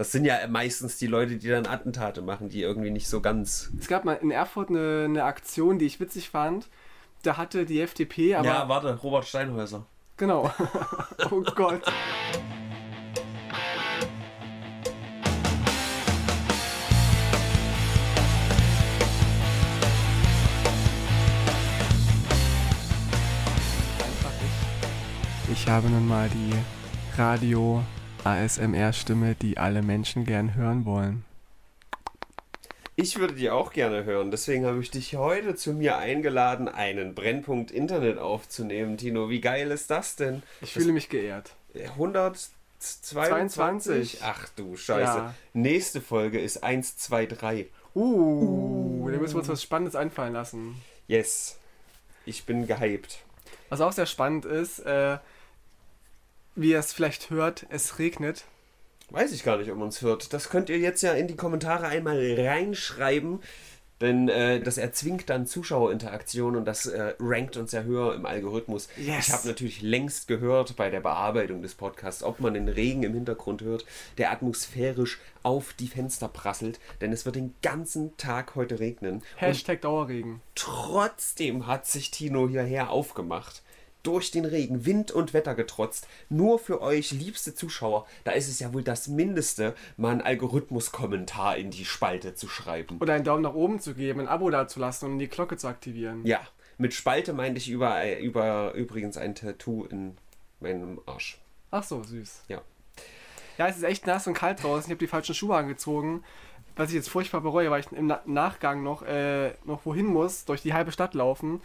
Das sind ja meistens die Leute, die dann Attentate machen, die irgendwie nicht so ganz. Es gab mal in Erfurt eine, eine Aktion, die ich witzig fand. Da hatte die FDP aber. ja, warte, Robert Steinhäuser. Genau. oh Gott. Ich habe nun mal die Radio ASMR Stimme, die alle Menschen gern hören wollen. Ich würde die auch gerne hören, deswegen habe ich dich heute zu mir eingeladen, einen Brennpunkt Internet aufzunehmen. Tino, wie geil ist das denn? Ich fühle mich geehrt. 122? 22. Ach du Scheiße. Ja. Nächste Folge ist 123. Uh, da müssen wir uns was Spannendes einfallen lassen. Yes. Ich bin gehypt. Was auch sehr spannend ist, äh, wie ihr es vielleicht hört, es regnet. Weiß ich gar nicht, ob man es hört. Das könnt ihr jetzt ja in die Kommentare einmal reinschreiben, denn äh, das erzwingt dann Zuschauerinteraktion und das äh, rankt uns ja höher im Algorithmus. Yes. Ich habe natürlich längst gehört bei der Bearbeitung des Podcasts, ob man den Regen im Hintergrund hört, der atmosphärisch auf die Fenster prasselt, denn es wird den ganzen Tag heute regnen. Und Hashtag Dauerregen. Trotzdem hat sich Tino hierher aufgemacht. Durch den Regen, Wind und Wetter getrotzt. Nur für euch, liebste Zuschauer, da ist es ja wohl das Mindeste, mal einen Algorithmus-Kommentar in die Spalte zu schreiben. Oder einen Daumen nach oben zu geben, ein Abo dazulassen und die Glocke zu aktivieren. Ja, mit Spalte meinte ich über, über übrigens ein Tattoo in meinem Arsch. Ach so, süß. Ja. Ja, es ist echt nass und kalt draußen. Ich habe die falschen Schuhe angezogen. Was ich jetzt furchtbar bereue, weil ich im Na Nachgang noch, äh, noch wohin muss, durch die halbe Stadt laufen.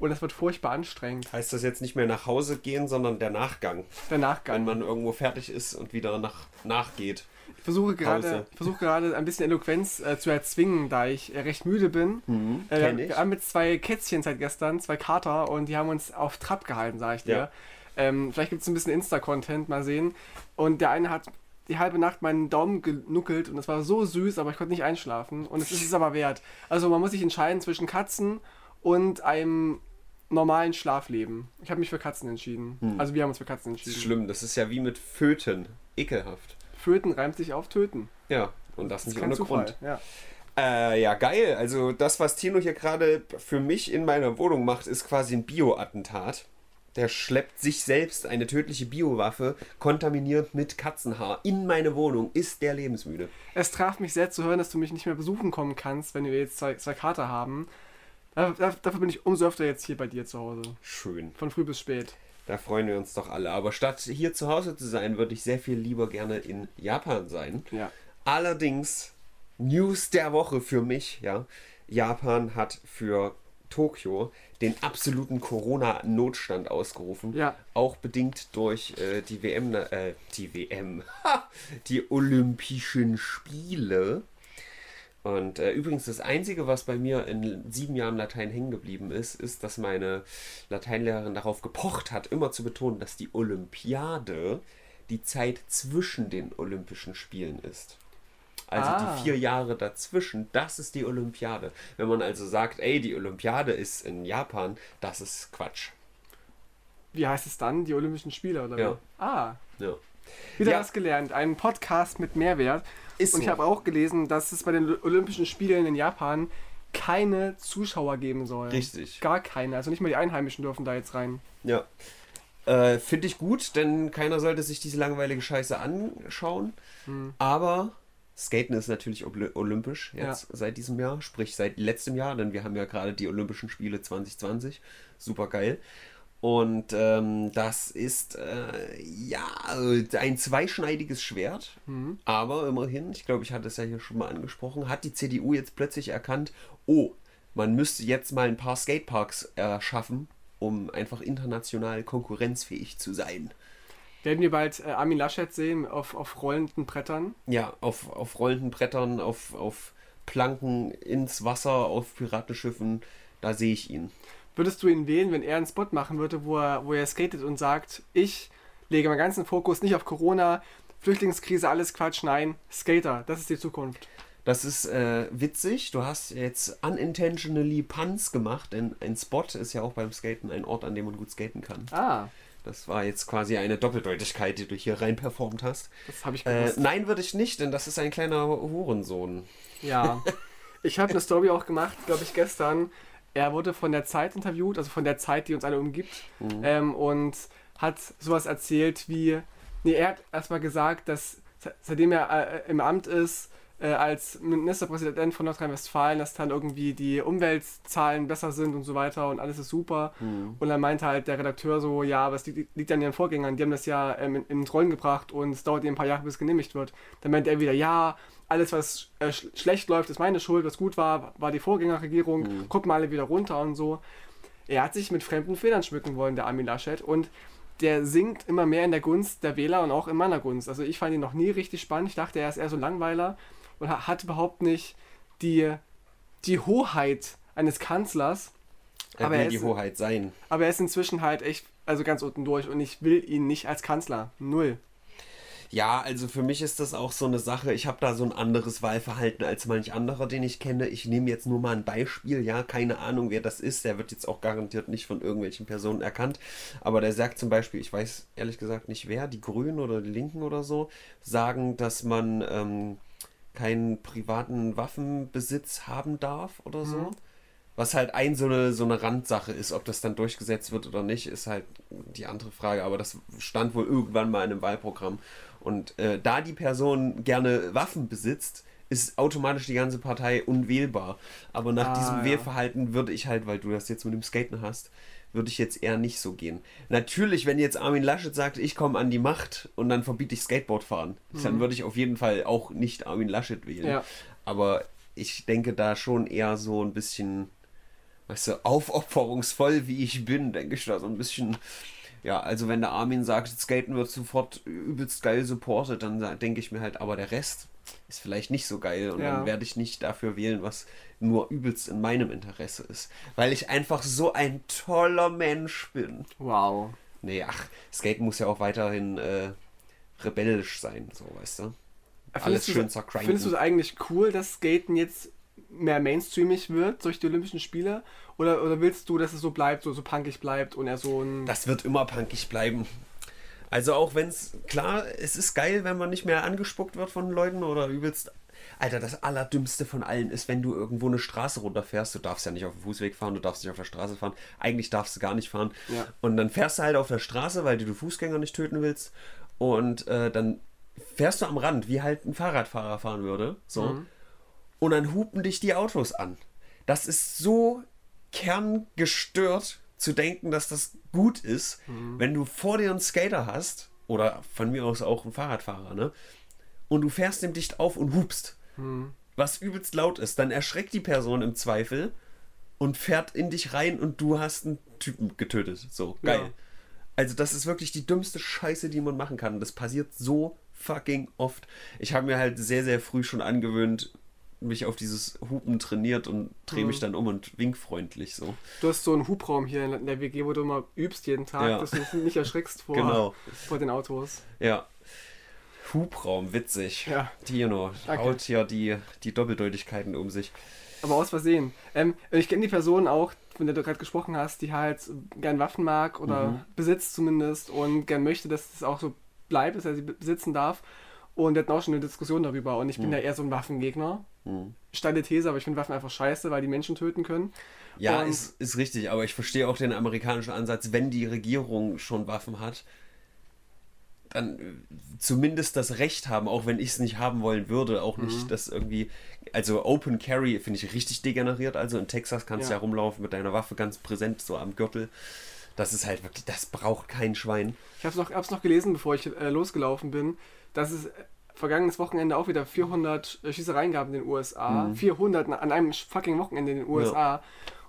Und das wird furchtbar anstrengend. Heißt das jetzt nicht mehr nach Hause gehen, sondern der Nachgang, Der wenn Nachgang. man irgendwo fertig ist und wieder nach, nachgeht. Ich versuche gerade, ich versuche gerade ein bisschen Eloquenz äh, zu erzwingen, da ich äh, recht müde bin. äh, kenn wir, ich. wir haben jetzt zwei Kätzchen seit gestern, zwei Kater, und die haben uns auf Trab gehalten, sage ich dir. Ja. Ähm, vielleicht gibt es ein bisschen Insta-Content, mal sehen. Und der eine hat die halbe Nacht meinen Daumen genuckelt und das war so süß, aber ich konnte nicht einschlafen. Und es ist es aber wert. Also man muss sich entscheiden zwischen Katzen und einem normalen Schlafleben. Ich habe mich für Katzen entschieden. Also wir haben uns für Katzen Das ist entschieden. schlimm, das ist ja wie mit Föten. Ekelhaft. Föten reimt sich auf töten. Ja, und das, Das ist nicht ohne Zufall. Grund. Ja. Äh, ja, geil. Also das, was Tino hier gerade für mich in meiner Wohnung macht, ist quasi ein Bio-Attentat. Der schleppt sich selbst eine tödliche Biowaffe, kontaminiert mit Katzenhaar, in meine Wohnung. Ist der lebensmüde? Es traf mich sehr zu hören, dass du mich nicht mehr besuchen kommen kannst, wenn wir jetzt zwei, zwei Kater haben. Da, da, dafür bin ich umso öfter jetzt hier bei dir zu Hause. Schön. Von früh bis spät. Da freuen wir uns doch alle. Aber statt hier zu Hause zu sein, würde ich sehr viel lieber gerne in Japan sein. Ja. Allerdings, News der Woche für mich, ja. Japan hat für Tokio den absoluten Corona-Notstand ausgerufen. Ja. Auch bedingt durch äh, die WM, äh, die WM, die Olympischen Spiele. Und äh, übrigens das Einzige, was bei mir in sieben Jahren Latein hängen geblieben ist, ist, dass meine Lateinlehrerin darauf gepocht hat, immer zu betonen, dass die Olympiade die Zeit zwischen den Olympischen Spielen ist. Also Ah. die vier Jahre dazwischen, das ist die Olympiade. Wenn man also sagt, ey, die Olympiade ist in Japan, das ist Quatsch. Wie heißt es dann? Die Olympischen Spiele, oder Ja. wie? Ah, Ja. Wieder Ja. was gelernt. Ein Podcast mit Mehrwert. Ist Und ich habe auch gelesen, dass es bei den Olympischen Spielen in Japan keine Zuschauer geben soll. Richtig. Gar keine. Also nicht mal die Einheimischen dürfen da jetzt rein. Ja. Äh, Finde ich gut, denn keiner sollte sich diese langweilige Scheiße anschauen. Hm. Aber Skaten ist natürlich olympisch jetzt seit diesem Jahr, sprich seit letztem Jahr, denn wir haben ja gerade die Olympischen Spiele 2020. Super geil. Und ähm, das ist äh, ja ein zweischneidiges Schwert, Mhm. aber immerhin, ich glaube, ich hatte es ja hier schon mal angesprochen, hat die CDU jetzt plötzlich erkannt, oh, man müsste jetzt mal ein paar Skateparks erschaffen, um einfach international konkurrenzfähig zu sein. Werden wir bald äh, Armin Laschet sehen auf, auf rollenden Brettern? Ja, auf, auf rollenden Brettern, auf, auf Planken ins Wasser, auf Piratenschiffen, da sehe ich ihn. Würdest du ihn wählen, wenn er einen Spot machen würde, wo er, wo er skatet und sagt, ich lege meinen ganzen Fokus nicht auf Corona, Flüchtlingskrise, alles Quatsch, nein, Skater, das ist die Zukunft. Das ist äh, witzig. Du hast jetzt unintentionally Punts gemacht, denn ein Spot ist ja auch beim Skaten ein Ort, an dem man gut skaten kann. Ah, Das war jetzt quasi eine Doppeldeutigkeit, die du hier rein performt hast. Das habe ich Äh, gewusst. nein, würde ich nicht, denn das ist ein kleiner Hurensohn. Ja. Ich habe eine Story auch gemacht, glaube ich, gestern. Er wurde von der Zeit interviewt, also von der Zeit, die uns alle umgibt, Mhm. ähm, und hat sowas erzählt wie, nee, er hat erstmal gesagt, dass se- seitdem er äh, im Amt ist, äh, als Ministerpräsident von Nordrhein-Westfalen, dass dann irgendwie die Umweltzahlen besser sind und so weiter und alles ist super. Mhm. Und dann meinte halt der Redakteur so, ja, aber es liegt, liegt an ihren Vorgängern, die haben das ja ähm, in, ins Rollen gebracht und es dauert eben ein paar Jahre, bis es genehmigt wird. Dann meinte er wieder, ja, alles, was äh, sch schlecht läuft, ist meine Schuld, was gut war, war die Vorgängerregierung, Mhm. gucken mal alle wieder runter und so. Er hat sich mit fremden Federn schmücken wollen, der Armin Laschet, und der sinkt immer mehr in der Gunst der Wähler und auch in meiner Gunst. Also ich fand ihn noch nie richtig spannend. Ich dachte, er ist eher so ein Langweiler und ha- hat überhaupt nicht die, die Hoheit eines Kanzlers. Er Aber will er die ist- Hoheit sein. Aber er ist inzwischen halt echt, also ganz unten durch und ich will ihn nicht als Kanzler. Null. Ja, also für mich ist das auch so eine Sache. Ich habe da so ein anderes Wahlverhalten als manch anderer, den ich kenne. Ich nehme jetzt nur mal ein Beispiel. Ja, keine Ahnung, wer das ist. Der wird jetzt auch garantiert nicht von irgendwelchen Personen erkannt. Aber der sagt zum Beispiel, ich weiß ehrlich gesagt nicht wer, die Grünen oder die Linken oder so, sagen, dass man ähm, keinen privaten Waffenbesitz haben darf oder so. Mhm. Was halt ein so eine, so eine Randsache ist, ob das dann durchgesetzt wird oder nicht, ist halt die andere Frage. Aber das stand wohl irgendwann mal in einem Wahlprogramm. Und äh, da die Person gerne Waffen besitzt, ist automatisch die ganze Partei unwählbar. Aber nach Ah, diesem ja. Wählverhalten würde ich halt, weil du das jetzt mit dem Skaten hast, würde ich jetzt eher nicht so gehen. Natürlich, wenn jetzt Armin Laschet sagt, ich komme an die Macht und dann verbiete ich Skateboard fahren, dann würde ich auf jeden Fall auch nicht Armin Laschet wählen. Ja. Aber ich denke da schon eher so ein bisschen, weißt du, aufopferungsvoll wie ich bin, denke ich da so ein bisschen. Ja, also wenn der Armin sagt, Skaten wird sofort übelst geil supported, dann denke ich mir halt, aber der Rest ist vielleicht nicht so geil und Ja. dann werde ich nicht dafür wählen, was nur übelst in meinem Interesse ist. Weil ich einfach so ein toller Mensch bin. Wow. Nee, ach, Skaten muss ja auch weiterhin äh, rebellisch sein, so, weißt du? Alles Findest schön du, zergrinden. Findest du es eigentlich cool, dass Skaten jetzt mehr mainstreamig wird durch die Olympischen Spiele? Oder, oder willst du, dass es so bleibt, so, so punkig bleibt und er so ein. Das wird immer punkig bleiben. Also auch wenn es, klar, es ist geil, wenn man nicht mehr angespuckt wird von Leuten oder übelst. Alter, das Allerdümmste von allen ist, wenn du irgendwo eine Straße runterfährst. Du darfst ja nicht auf dem Fußweg fahren, du darfst nicht auf der Straße fahren. Eigentlich darfst du gar nicht fahren. Ja. Und dann fährst du halt auf der Straße, weil du die Fußgänger nicht töten willst. Und äh, dann fährst du am Rand, wie halt ein Fahrradfahrer fahren würde. So. Und dann hupen dich die Autos an. Das ist so kerngestört zu denken, dass das gut ist, wenn du vor dir einen Skater hast, oder von mir aus auch einen Fahrradfahrer, ne? Und du fährst dem dicht auf und hupst. Was übelst laut ist, dann erschreckt die Person im Zweifel und fährt in dich rein und du hast einen Typen getötet. So, geil. Ja. Also, das ist wirklich die dümmste Scheiße, die man machen kann. Das passiert so fucking oft. Ich habe mir halt sehr, sehr früh schon angewöhnt, mich auf dieses Hupen trainiert und drehe mich dann um und wink freundlich so. Du hast so einen Hubraum hier in der WG, wo du immer übst jeden Tag, Ja. dass du dich nicht erschrickst vor, Genau. vor den Autos. Ja. Hubraum, witzig. Ja. Tino Danke. haut hier die, die Doppeldeutigkeiten um sich. Aber aus Versehen. Ähm, ich kenne die Person auch, von der du gerade gesprochen hast, die halt gern Waffen mag oder Mhm. besitzt zumindest und gern möchte, dass es auch so bleibt, dass er sie besitzen darf. Und wir hatten auch schon eine Diskussion darüber. Und ich bin Mhm. ja eher so ein Waffengegner. Hm. Steile These, aber ich finde Waffen einfach scheiße, weil die Menschen töten können. Ja, Und- ist, ist richtig, aber ich verstehe auch den amerikanischen Ansatz, wenn die Regierung schon Waffen hat, dann äh, zumindest das Recht haben, auch wenn ich es nicht haben wollen würde, auch nicht Mhm. das irgendwie, also Open Carry finde ich richtig degeneriert, also in Texas kannst du Ja. ja rumlaufen mit deiner Waffe ganz präsent so am Gürtel. Das ist halt wirklich, das braucht kein Schwein. Ich habe es noch, hab's noch gelesen, bevor ich äh, losgelaufen bin, dass es vergangenes Wochenende auch wieder 400 äh, Schießereien gab in den USA. 400 an einem fucking Wochenende in den USA.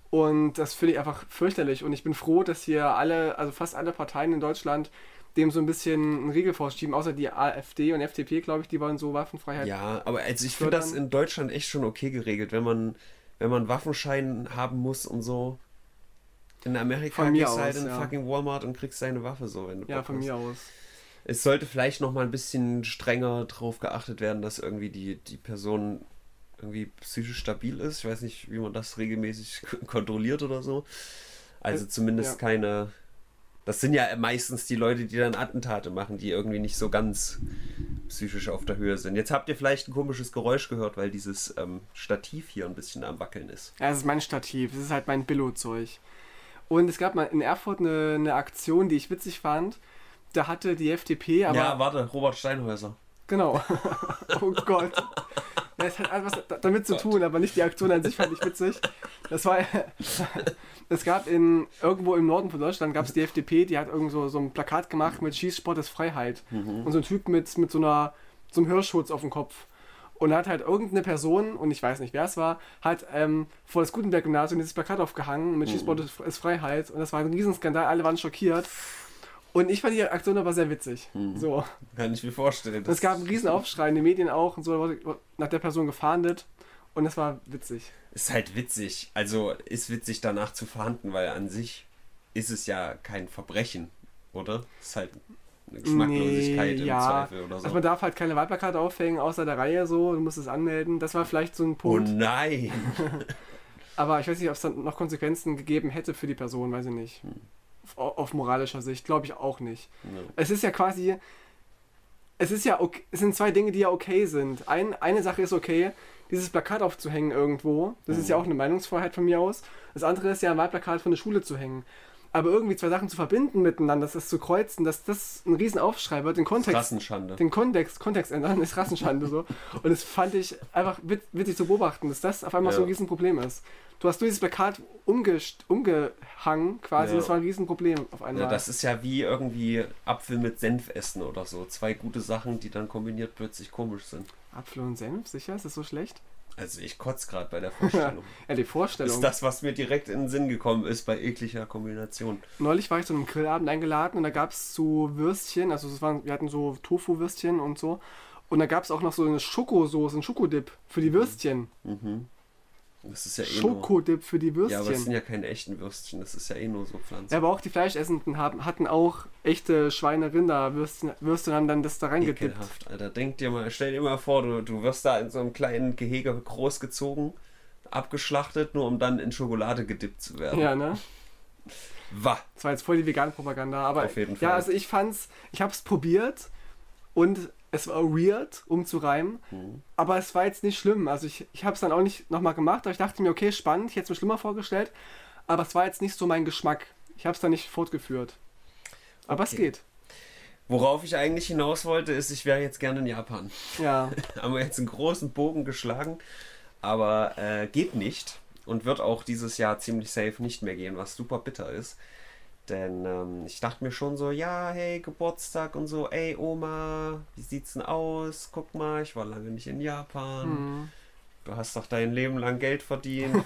Und das finde ich einfach fürchterlich. Und ich bin froh, dass hier alle, also fast alle Parteien in Deutschland dem so ein bisschen einen Riegel vorschieben, außer die AfD und FDP, glaube ich, die wollen so Waffenfreiheit. Ja, aber also ich finde das in Deutschland echt schon okay geregelt, wenn man, wenn man Waffenschein haben muss und so. In Amerika gehst du halt in ja. fucking Walmart und kriegst deine Waffe so, wenn du Ja, von hast. mir aus. Es sollte vielleicht noch mal ein bisschen strenger drauf geachtet werden, dass irgendwie die, die Person irgendwie psychisch stabil ist. Ich weiß nicht, wie man das regelmäßig kontrolliert oder so. Also Äh, zumindest ja. keine, Das sind ja meistens die Leute, die dann Attentate machen, die irgendwie nicht so ganz psychisch auf der Höhe sind. Jetzt habt ihr vielleicht ein komisches Geräusch gehört, weil dieses ähm, Stativ hier ein bisschen am Wackeln ist. Ja, das ist mein Stativ, das ist halt mein Billo-Zeug. Und es gab mal in Erfurt eine, eine Aktion, die ich witzig fand. Da hatte die FDP, aber. ja, warte, Robert Steinhäuser. Genau. oh Gott. Ja, es hat etwas da- damit zu tun, aber nicht die Aktion an sich fand ich witzig. Das war. Es gab in irgendwo im Norden von Deutschland gab es die FDP, die hat irgend so, so ein Plakat gemacht mit Schießsport ist Freiheit. Und so ein Typ mit, mit so einer so einem Hirschschutz auf dem Kopf. Und hat halt irgendeine Person, und ich weiß nicht wer es war, hat ähm, vor das Gutenberg-Gymnasium dieses Plakat aufgehangen mit Schießsport ist, ist Freiheit. Und das war ein Riesenskandal, alle waren schockiert. Und ich fand die Aktion aber sehr witzig. So. Kann ich mir vorstellen. Es gab einen riesen Aufschrei, in den Medien auch und so, da wurde nach der Person gefahndet. Und das war witzig. Ist halt witzig. Also ist witzig danach zu verhandeln, weil an sich ist es ja kein Verbrechen, oder? Ist halt eine Geschmacklosigkeit Nee, im ja. Zweifel oder so. Also man darf halt keine Wahlplakate aufhängen, außer der Reihe so, du musst es anmelden. Das war vielleicht so ein oh Punkt. nein! Aber ich weiß nicht, ob es dann noch Konsequenzen gegeben hätte für die Person, weiß ich nicht. Hm. Auf, moralischer Sicht, glaube ich auch nicht. Ja. Es ist ja quasi. Es ist ja okay, es sind zwei Dinge, die ja okay sind. Ein, eine Sache ist okay, dieses Plakat aufzuhängen irgendwo. Das ist ja Mhm. auch eine Meinungsfreiheit von mir aus. Das andere ist ja ein Wahlplakat von der Schule zu hängen. Aber irgendwie zwei Sachen zu verbinden miteinander, das zu kreuzen, dass das ein Riesenaufschrei wird, den Kontext Rassenschande. den Kontext, Kontext ändern, ist Rassenschande so. Und das fand ich einfach wit witzig zu beobachten, dass das auf einmal Ja. so ein Riesenproblem ist. Du hast nur dieses Plakat umgehangen quasi, Ja. das war ein Riesenproblem auf einmal. Ja, das ist ja wie irgendwie Apfel mit Senf essen oder so. Zwei gute Sachen, die dann kombiniert plötzlich komisch sind. Apfel und Senf, sicher? Ist das so schlecht? Also ich kotze gerade bei der Vorstellung. Ja, die Vorstellung. ist das, was mir direkt in den Sinn gekommen ist bei ekliger Kombination. Neulich war ich zu einem Grillabend eingeladen und da gab es so Würstchen, also es waren, wir hatten so Tofu-Würstchen und so. Und da gab es auch noch so eine Schokosoße, einen Schokodip für die Würstchen. Mhm. Das ist ja eh. Schokodip für die Ja, aber es Würstchen. sind ja keine echten Würstchen. Das ist ja eh nur so Pflanzen. Ja, aber auch die Fleischessenden haben, hatten auch echte Schweine-Rinder-Würstchen Würstchen, haben dann das da reingedippt. Ekelhaft, Alter. Denk dir mal, stell dir mal vor, du, du wirst da in so einem kleinen Gehege großgezogen, abgeschlachtet, nur um dann in Schokolade gedippt zu werden. Ja, ne? Wah. Das war jetzt voll die vegane Propaganda, aber Auf jeden ja, Fall. also ich fand's, ich hab's probiert und es war weird, um zu reimen, Hm. aber es war jetzt nicht schlimm. Also ich, ich hab's dann auch nicht nochmal gemacht, aber ich dachte mir, okay, spannend, ich hätte es mir schlimmer vorgestellt, aber es war jetzt nicht so mein Geschmack. Ich hab's dann nicht fortgeführt. Aber es Okay. geht. Worauf ich eigentlich hinaus wollte, ist, ich wäre jetzt gerne in Japan. Ja. Haben wir jetzt einen großen Bogen geschlagen, aber äh, geht nicht und wird auch dieses Jahr ziemlich safe nicht mehr gehen, was super bitter ist. Denn ähm, ich dachte mir schon so, ja, hey, Geburtstag und so, ey Oma, wie sieht's denn aus? Guck mal, ich war lange nicht in Japan. Hm. Du hast doch dein Leben lang Geld verdient.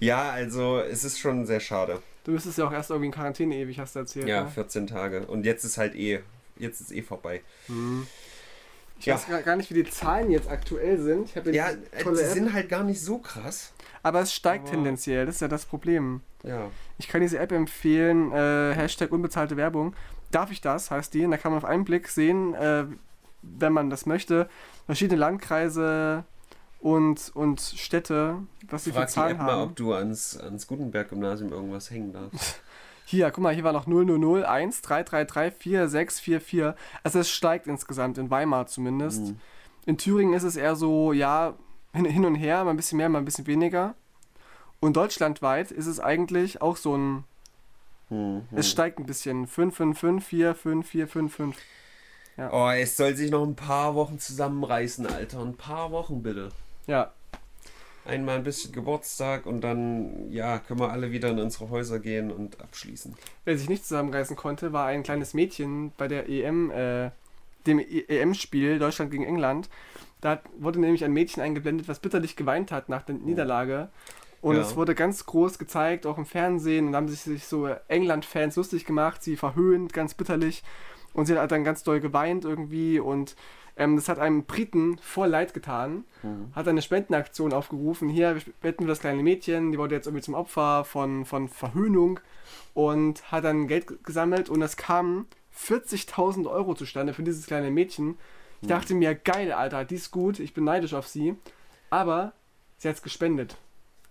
Ja, also es ist schon sehr schade. Du müsstest ja auch erst irgendwie in Quarantäne ewig, hast du erzählt. Ja, ne? 14 Tage. Und jetzt ist halt eh, jetzt ist eh vorbei. Hm. Ich Ja. weiß gar- nicht, wie die Zahlen jetzt aktuell sind. Ja, äh, die App. sind halt gar nicht so krass. Aber es steigt Aber- tendenziell, das ist ja das Problem. Ja. Ich kann diese App empfehlen, äh, Hashtag unbezahlte Werbung. Darf ich das, heißt die. Und da kann man auf einen Blick sehen, äh, wenn man das möchte, verschiedene Landkreise und, und Städte, was sie für Frag Zahlen App mal, haben. ob du ans, ans Gutenberg-Gymnasium irgendwas hängen darfst. Hier, guck mal, hier war noch 000 1 333 4644. Also es steigt insgesamt, in Weimar zumindest. Hm. In Thüringen ist es eher so, ja, hin, hin und her, mal ein bisschen mehr, mal ein bisschen weniger. Und deutschlandweit ist es eigentlich auch so ein Hm, hm. Es steigt ein bisschen. 5, 5, 5, 4, 5, 4, 5, 5. Oh, es soll sich noch ein paar Wochen zusammenreißen, Alter. Ein paar Wochen bitte. Ja. Einmal ein bisschen Geburtstag und dann, ja, können wir alle wieder in unsere Häuser gehen und abschließen. Wer sich nicht zusammenreißen konnte, war ein kleines Mädchen bei der EM, äh, dem EM-Spiel Deutschland gegen England. Da wurde nämlich ein Mädchen eingeblendet, was bitterlich geweint hat nach der Niederlage. Und Ja. es wurde ganz groß gezeigt, auch im Fernsehen. Und da haben sich, sich so England-Fans lustig gemacht, sie verhöhnt, ganz bitterlich. Und sie hat dann ganz doll geweint irgendwie. Und ähm, das hat einem Briten voll leid getan. Hm. hat eine Spendenaktion aufgerufen. Hier spenden wir das kleine Mädchen, die wurde jetzt irgendwie zum Opfer von, von Verhöhnung und hat dann Geld gesammelt und es kamen 40.000 Euro zustande für dieses kleine Mädchen. Ich dachte mir, geil, Alter, die ist gut, ich bin neidisch auf sie. Aber sie hat es gespendet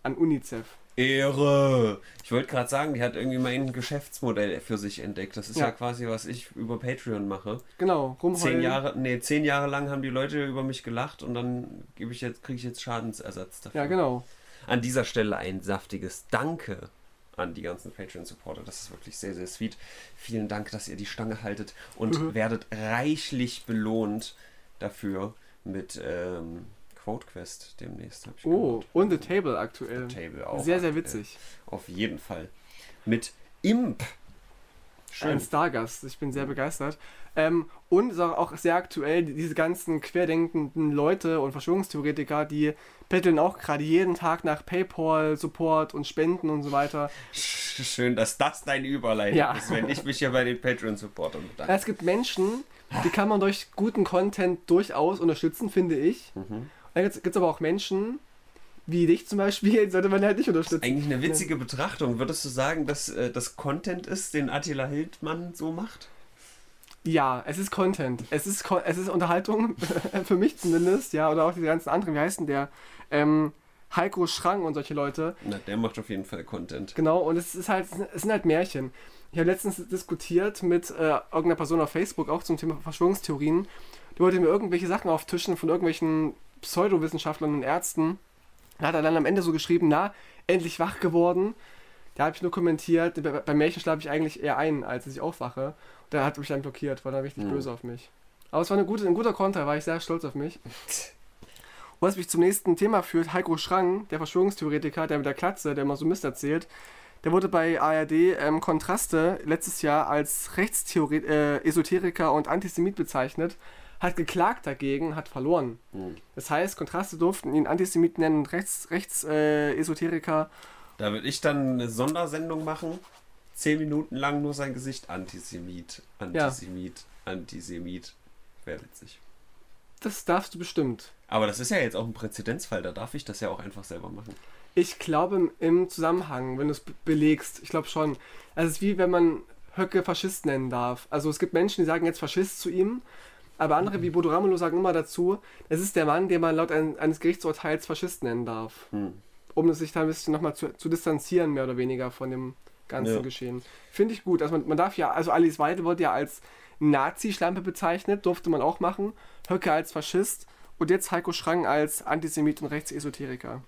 an UNICEF. Ehre! Ich wollte gerade sagen, die hat irgendwie mein Geschäftsmodell für sich entdeckt. Das ist ja. Ja. quasi, was ich über Patreon mache. Genau, rumheulen. Zehn Jahre, nee, zehn Jahre lang haben die Leute über mich gelacht und dann gebe ich jetzt, kriege ich jetzt Schadensersatz dafür. Ja, genau. An dieser Stelle ein saftiges Danke an die ganzen Patreon-Supporter. Das ist wirklich sehr, sehr sweet. Vielen Dank, dass ihr die Stange haltet und Mhm. werdet reichlich belohnt dafür mit ähm, QuoteQuest demnächst. Hab ich Oh, gehört. und The Table aktuell. Table auch. Sehr, sehr aktuell. witzig. Auf jeden Fall. Mit Imp. Ein Stargast. Ich bin sehr begeistert. Ähm, und ist auch, auch sehr aktuell, die- diese ganzen querdenkenden Leute und Verschwörungstheoretiker, die betteln auch gerade jeden Tag nach PayPal, Support und Spenden und so weiter. Schön, dass das deine Überleitung Ja. ist, wenn ich mich hier bei den Patreon-Supportern bedanke. Es gibt Menschen, die kann man durch guten Content durchaus unterstützen, finde ich. Mhm. Und dann gibt es aber auch Menschen, wie dich zum Beispiel, sollte man halt nicht unterstützen. Eigentlich eine witzige Betrachtung. Würdest du sagen, dass äh, das Content ist, den Attila Hildmann so macht? Ja, es ist Content. Es ist, es ist Unterhaltung, für mich zumindest, ja, oder auch die ganzen anderen, wie heißt denn der? Ähm, Heiko Schrang und solche Leute. Na, der macht auf jeden Fall Content. Genau, und es ist halt, es sind halt Märchen. Ich habe letztens diskutiert mit äh, irgendeiner Person auf Facebook auch zum Thema Verschwörungstheorien. Die wollte mir irgendwelche Sachen auftischen von irgendwelchen Pseudowissenschaftlern und Ärzten. Da hat er dann am Ende so geschrieben, na, endlich wach geworden. Da habe ich nur kommentiert, bei, bei Märchen schlafe ich eigentlich eher ein, als dass ich aufwache. Und der hat mich dann blockiert, war dann richtig Hm. böse auf mich. Aber es war eine gute, ein guter Konter, war ich sehr stolz auf mich. Und was mich zum nächsten Thema führt, Heiko Schrang, der Verschwörungstheoretiker, der mit der Klatze, der immer so Mist erzählt, der wurde bei ARD ähm, Kontraste letztes Jahr als Rechtstheoret äh, Esoteriker und Antisemit bezeichnet, hat geklagt dagegen, hat verloren. Hm. Das heißt, Kontraste durften ihn Antisemit nennen und Rechts, Rechts äh, Esoteriker. Da würde ich dann eine Sondersendung machen. Zehn Minuten lang nur sein Gesicht. Antisemit, Antisemit, Antisemit. Wäre witzig. Das darfst du bestimmt. Aber das ist ja jetzt auch ein Präzedenzfall. Da darf ich das ja auch einfach selber machen. Ich glaube im, Zusammenhang, wenn du es be- belegst, ich glaube schon. Also es ist wie wenn man Höcke Faschist nennen darf. Also es gibt Menschen, die sagen jetzt Faschist zu ihm, aber andere wie Bodo Ramelow sagen immer dazu, es ist der Mann, den man laut ein, eines Gerichtsurteils Faschist nennen darf. Hm. Um sich da ein bisschen nochmal zu, zu distanzieren, mehr oder weniger von dem ganzen Ja. Geschehen. Finde ich gut. Also man, man darf ja, also Alice Weidel wurde ja als Nazi-Schlampe bezeichnet, durfte man auch machen. Höcke als Faschist und jetzt Heiko Schrang als Antisemit und Rechtsesoteriker.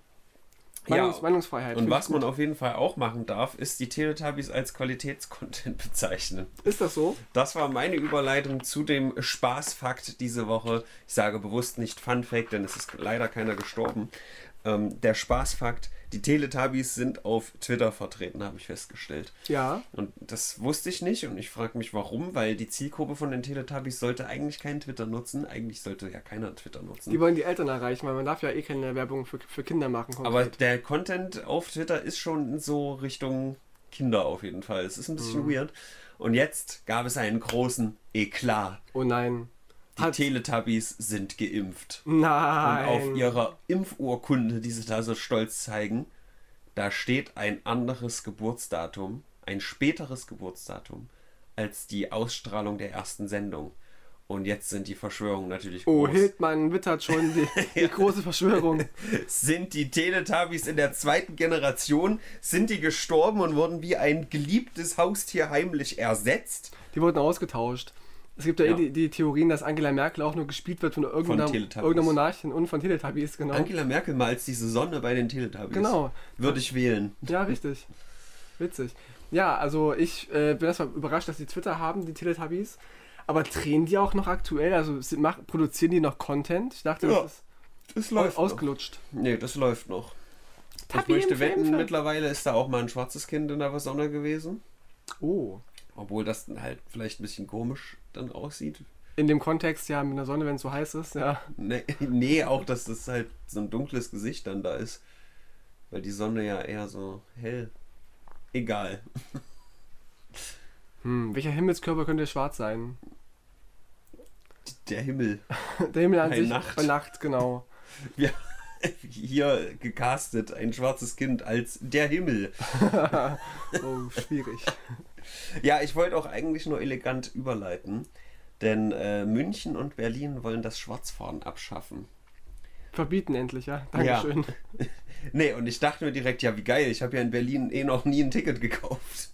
Ja, Meinungs Meinungsfreiheit. Und was man auf jeden Fall auch machen darf, ist die Teletubbies als Qualitätscontent bezeichnen. Ist das so? Das war meine Überleitung zu dem Spaßfakt diese Woche. Ich sage bewusst nicht Fun Fact, denn es ist leider keiner gestorben. Ähm, der Spaßfakt, die Teletubbies sind auf Twitter vertreten, habe ich festgestellt. Ja. Und das wusste ich nicht und ich frage mich warum, weil die Zielgruppe von den Teletubbies sollte eigentlich keinen Twitter nutzen. Eigentlich sollte ja keiner Twitter nutzen. Die wollen die Eltern erreichen, weil man darf ja eh keine Werbung für, für Kinder machen. Aber konkret. der Content auf Twitter ist schon so Richtung Kinder auf jeden Fall. Es ist ein bisschen Mhm. weird. Und jetzt gab es einen großen Eklat. oh nein. Die Hat- Teletubbies sind geimpft. Nein. Und auf ihrer Impfurkunde, die sie da so stolz zeigen, da steht ein anderes Geburtsdatum, ein späteres Geburtsdatum, als die Ausstrahlung der ersten Sendung. Und jetzt sind die Verschwörungen natürlich Oh, groß. Hildmann wittert schon die, die große Verschwörung. Sind die Teletubbies in der zweiten Generation, sind die gestorben und wurden wie ein geliebtes Haustier heimlich ersetzt? Die wurden ausgetauscht. Es gibt ja, Ja. eh die, die Theorien, dass Angela Merkel auch nur gespielt wird von irgendeiner, Teletubbies. irgendeiner Monarchin und von Teletubbies, genau. Angela Merkel mal als diese Sonne bei den Teletubbies. Genau. Würde ich wählen. Ja, richtig. Witzig. Ja, also ich äh, bin erstmal überrascht, dass die Twitter haben, die Teletubbies. Aber drehen die auch noch aktuell? Also sie mach, produzieren die noch Content? Ich dachte, Ja, das Das ist läuft au- noch. ausgelutscht. Nee, das läuft noch. Ich Tabi möchte im wetten, Film. mittlerweile ist da auch mal ein schwarzes Kind in der Sonne gewesen. Oh. Obwohl das dann halt vielleicht ein bisschen komisch dann aussieht. In dem Kontext, ja, mit der Sonne, wenn es so heiß ist, ja. Nee, nee, auch dass das halt so ein dunkles Gesicht dann da ist. Weil die Sonne ja eher so hell. Egal. Hm, welcher Himmelskörper könnte schwarz sein? Der Himmel. Der Himmel an Bei sich Nacht. bei Nacht, genau. Wir hier gecastet ein schwarzes Kind als der Himmel. Oh, schwierig. Ja, ich wollte auch eigentlich nur elegant überleiten, denn äh, München und Berlin wollen das Schwarzfahren abschaffen. Verbieten endlich, ja. Dankeschön. Ja. nee, und ich dachte mir direkt, ja, wie geil, ich habe ja in Berlin eh noch nie ein Ticket gekauft.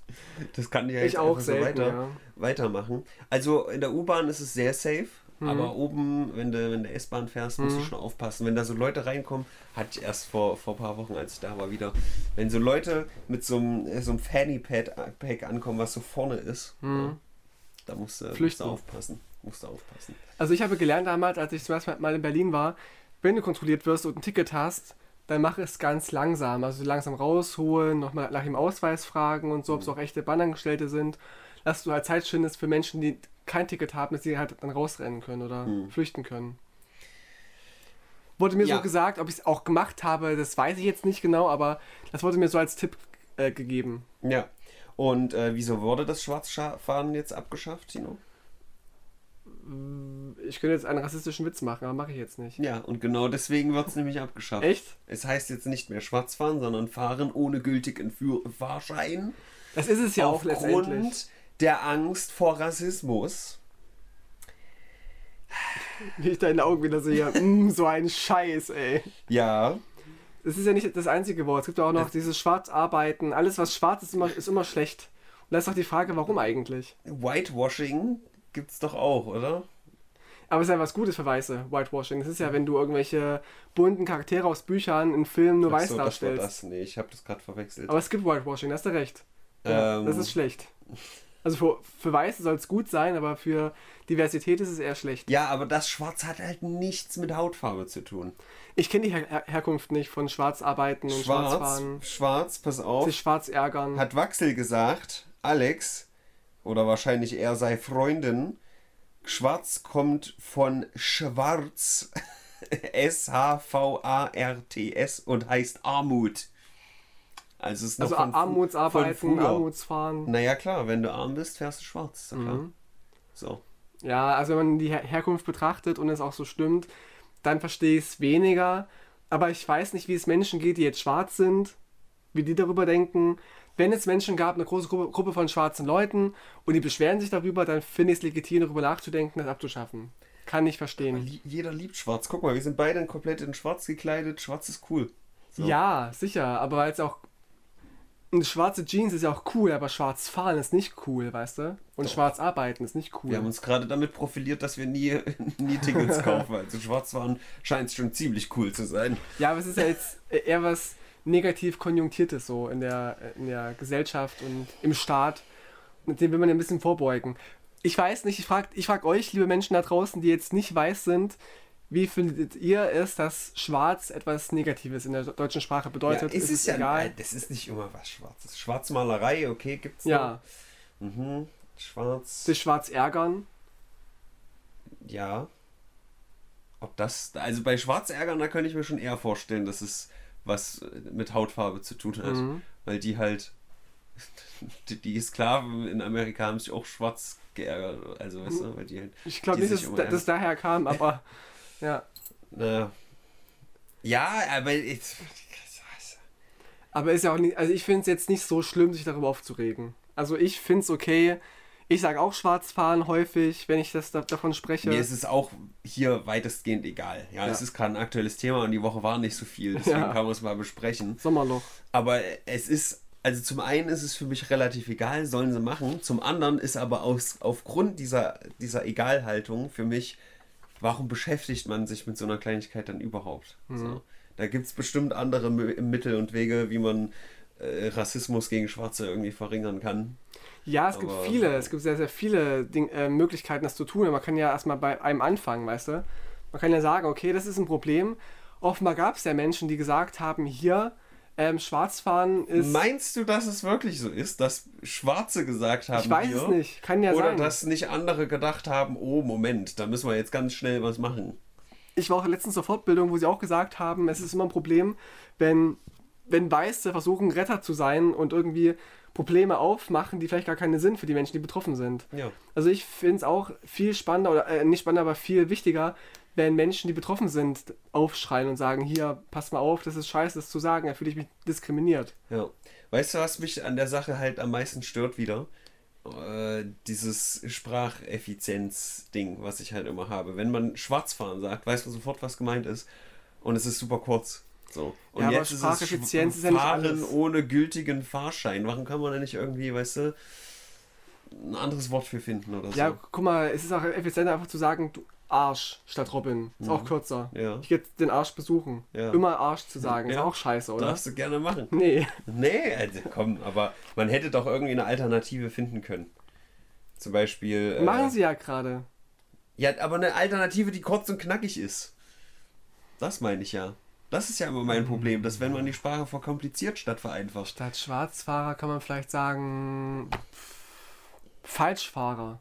Das kann ja Ich jetzt auch einfach so selten, weiter, ja. weitermachen. Also in der U-Bahn ist es sehr safe, Mhm. aber oben, wenn du in der S-Bahn fährst, musst du Mhm. schon aufpassen. Wenn da so Leute reinkommen, hatte ich erst vor, vor ein paar Wochen, als ich da war, wieder, wenn so Leute mit so einem, äh, so einem Fanny-Pack ankommen, was so vorne ist, Mhm. ja, da musst du, musst du aufpassen. Musst du aufpassen. Also ich habe gelernt damals, als ich zum ersten Mal in Berlin war, wenn du kontrolliert wirst und ein Ticket hast, dann mach es ganz langsam. Also langsam rausholen, nochmal nach dem Ausweis fragen und so, ob es auch echte Bahnangestellte sind. Dass du halt Zeit schindest für Menschen, die kein Ticket haben, dass sie halt dann rausrennen können oder Hm. flüchten können. Wurde mir Ja. so gesagt, ob ich es auch gemacht habe, das weiß ich jetzt nicht genau, aber das wurde mir so als Tipp äh, gegeben. Ja. Und äh, wieso wurde das Schwarzfahren jetzt abgeschafft, Tino? Ich könnte jetzt einen rassistischen Witz machen, aber mache ich jetzt nicht. Ja, und genau deswegen wird es nämlich abgeschafft. Echt? Es heißt jetzt nicht mehr Schwarzfahren, sondern Fahren ohne gültigen Fahrschein. Das ist es ja auch letztendlich. Der Angst vor Rassismus. Wie ich deine Augen wieder sehe. mm, so ein Scheiß, ey. Ja, Das ist ja nicht das einzige Wort. Es gibt ja auch noch Das- dieses Schwarzarbeiten. Alles, was schwarz ist, immer, ist immer schlecht. Und da ist doch die Frage, warum eigentlich? Whitewashing gibt's doch auch, oder? Aber es ist ja was Gutes für Weiße, Whitewashing. Das ist ja, wenn du irgendwelche bunten Charaktere aus Büchern in Filmen nur Ach weiß so, das war darstellst. das. Nee, ich habe das gerade verwechselt. Aber es gibt Whitewashing, da hast du recht. Ja, Ähm, das ist schlecht. Also für, für Weiße soll es gut sein, aber für Diversität ist es eher schlecht. ja, aber das Schwarz hat halt nichts mit Hautfarbe zu tun. Ich kenne die Her Her Herkunft nicht von Schwarzarbeiten und Schwarz, Schwarzfahren. schwarz, pass auf. Sich schwarz ärgern. hat Waxel gesagt, Alex, oder wahrscheinlich er sei Freundin, Schwarz kommt von Schwarz, S-H-V-A-R-T-S und heißt Armut. Also es ist noch also von, Armutsarbeiten, von. Armutsfahren. Naja klar, wenn du arm bist, fährst du schwarz. Ist ja klar. Mhm. So. Ja, also wenn man die Her Herkunft betrachtet und es auch so stimmt, dann verstehe ich es weniger. Aber ich weiß nicht, wie es Menschen geht, die jetzt schwarz sind, wie die darüber denken. Wenn es Menschen gab, eine große Gruppe, Gruppe von schwarzen Leuten und die beschweren sich darüber, dann finde ich es legitim, darüber nachzudenken, das abzuschaffen. Kann ich verstehen. Lie- Jeder liebt schwarz. Guck mal, wir sind beide komplett in schwarz gekleidet. Schwarz ist cool. So. Ja, sicher, aber weil es auch. Eine schwarze Jeans ist ja auch cool, aber schwarz fahren ist nicht cool, weißt du? Und Doch. schwarz arbeiten ist nicht cool. Wir haben uns gerade damit profiliert, dass wir nie, nie Tickets kaufen. Also schwarz fahren scheint schon ziemlich cool zu sein. Ja, aber es ist ja jetzt eher was negativ konjunktiertes so in der, in der Gesellschaft und im Staat. Und dem will man ja ein bisschen vorbeugen. Ich weiß nicht, ich frage ich frag euch, liebe Menschen da draußen, die jetzt nicht weiß sind, wie findet ihr es, dass schwarz etwas Negatives in der deutschen Sprache bedeutet? ja, es ist, ja, egal? äh, das ist nicht immer was Schwarzes. Schwarzmalerei, okay, gibt's Ja, noch. Mhm. Schwarz, sich schwarz ärgern. ja. Ob das, also bei Schwarzärgern, da könnte ich mir schon eher vorstellen, dass es was mit Hautfarbe zu tun hat. Mhm. Weil die halt, die, Sklaven in Amerika haben sich auch schwarz geärgert. Also, weißt du, weil die halt, Ich glaube nicht, dass das daher kam, aber ja. naja. Ja, aber ich, Aber ist ja auch nicht, also ich finde es jetzt nicht so schlimm, sich darüber aufzuregen. Also ich finde es okay. Ich sage auch schwarz fahren häufig, wenn ich das da, davon spreche. Mir ist es auch hier weitestgehend egal. Ja, Ja. es ist gerade ein aktuelles Thema und die Woche war nicht so viel, deswegen Ja. kann man es mal besprechen. Sommerloch. Aber es ist, also zum einen ist es für mich relativ egal, sollen sie machen. Zum anderen ist aber aus, aufgrund dieser, dieser Egalhaltung für mich, warum beschäftigt man sich mit so einer Kleinigkeit dann überhaupt? Mhm. So. Da gibt es bestimmt andere Mö- Mittel und Wege, wie man äh, Rassismus gegen Schwarze irgendwie verringern kann. Ja, es gibt Aber- viele, es gibt sehr, sehr viele Ding, äh, Möglichkeiten, das zu tun. Aber Man kann ja erstmal bei einem anfangen, weißt du? Man kann ja sagen, okay, das ist ein Problem. Offenbar gab es ja Menschen, die gesagt haben, hier, ähm, Schwarzfahren ist. Meinst du, dass es wirklich so ist, dass Schwarze gesagt haben, ich weiß hier, es nicht, kann ja oder sein. dass nicht andere gedacht haben, oh Moment, da müssen wir jetzt ganz schnell was machen. Ich war auch letztens zur Fortbildung, wo sie auch gesagt haben, es ist immer ein Problem, wenn, wenn Weiße versuchen, Retter zu sein und irgendwie Probleme aufmachen, die vielleicht gar keine sind für die Menschen, die betroffen sind. Ja. Also ich finde es auch viel spannender, oder äh, nicht spannender, aber viel wichtiger, wenn Menschen, die betroffen sind, aufschreien und sagen, hier, pass mal auf, das ist scheiße, das zu sagen, da fühle ich mich diskriminiert. Ja. Weißt du, was mich an der Sache halt am meisten stört wieder? Äh, dieses Spracheffizienz-Ding, was ich halt immer habe. Wenn man Schwarzfahren sagt, weiß man sofort, was gemeint ist. und es ist super kurz. So. Und Ja, aber jetzt ist es Spracheffizienz ist ja nicht Fahren alles. ohne gültigen Fahrschein. Warum kann man da nicht irgendwie, weißt du, ein anderes Wort für finden oder so? Ja, guck mal, es ist auch effizienter einfach zu sagen, du Arsch statt Robin. Ist auch kürzer. Mhm. Ja. Ich gehe den Arsch besuchen. Ja. Immer Arsch zu sagen, ist Ja. auch scheiße, oder? Darfst du gerne machen. Nee. Nee, also komm, aber man hätte doch irgendwie eine Alternative finden können. Zum Beispiel. äh, Machen sie ja gerade. Ja, aber eine Alternative, die kurz und knackig ist. Das meine ich ja. Das ist ja immer mein Problem, dass wenn man die Sprache verkompliziert statt vereinfacht. Statt Schwarzfahrer kann man vielleicht sagen Falschfahrer,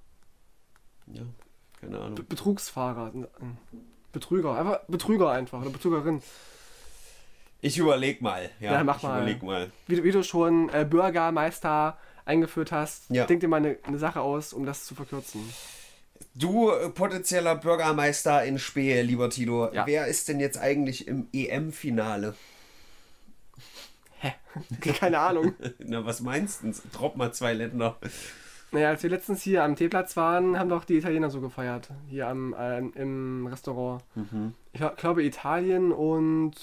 Ja, keine Ahnung. Be Betrugsfahrer, Betrüger, einfach Betrüger einfach oder Betrügerin. Ich überleg mal. Ja, Ja, mach ich mal. überleg mal. Wie, du- wie du schon äh, Bürgermeister eingeführt hast, Ja. denk dir mal eine, eine Sache aus, um das zu verkürzen. Du, äh, potenzieller Bürgermeister in Spee, lieber Tilo, Ja. wer ist denn jetzt eigentlich im EM-Finale? Hä? Keine Ahnung. Na, was meinst du? Drop mal zwei Länder. Naja, als wir letztens hier am Teeplatz waren, haben doch die Italiener so gefeiert. Hier am, äh, im Restaurant. Mhm. Ich glaub- glaube Italien und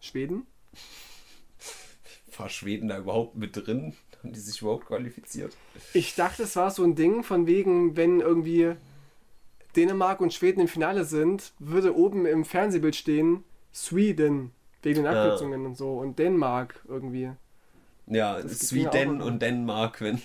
Schweden. War Schweden da überhaupt mit drin? Haben die sich überhaupt qualifiziert? Ich dachte, es war so ein Ding von wegen, wenn irgendwie Dänemark und Schweden im Finale sind, würde oben im Fernsehbild stehen Sweden. Wegen den Ja. Abkürzungen und so. Und Dänemark irgendwie. Ja, Das es ist wie ja Den und Dänemark, wenn.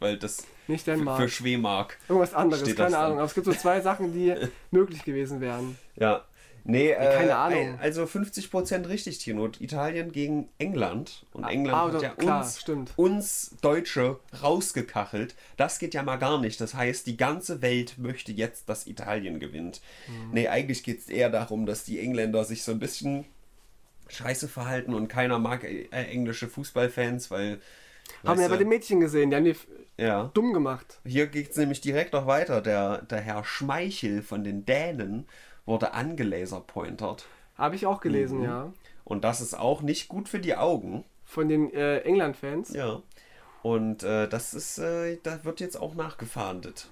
Weil das Nicht für, Dänemark. für Schwemark. Irgendwas anderes, keine. Ahnung. Aber es gibt so zwei Sachen, die möglich gewesen wären. Ja. Nee, äh, keine Ahnung. ein- Also 50% richtig, Tino. Italien gegen England. Und Ah, England ah, hat ja klar, uns, stimmt. uns Deutsche rausgekachelt. Das geht ja mal gar nicht. Das heißt, die ganze Welt möchte jetzt, dass Italien gewinnt. Mhm. Nee, eigentlich geht es eher darum, dass die Engländer sich so ein bisschen scheiße verhalten und keiner mag äh, englische Fußballfans, weil. Haben wir ja bei den Mädchen gesehen, die haben die ja. dumm gemacht. Hier geht es nämlich direkt noch weiter. Der, der Herr Schmeichel von den Dänen wurde angelaserpointert. Habe ich auch gelesen, Mhm. ja. Und das ist auch nicht gut für die Augen. Von den äh, England-Fans. Ja. Und äh, das ist, äh, da wird jetzt auch nachgefahndet.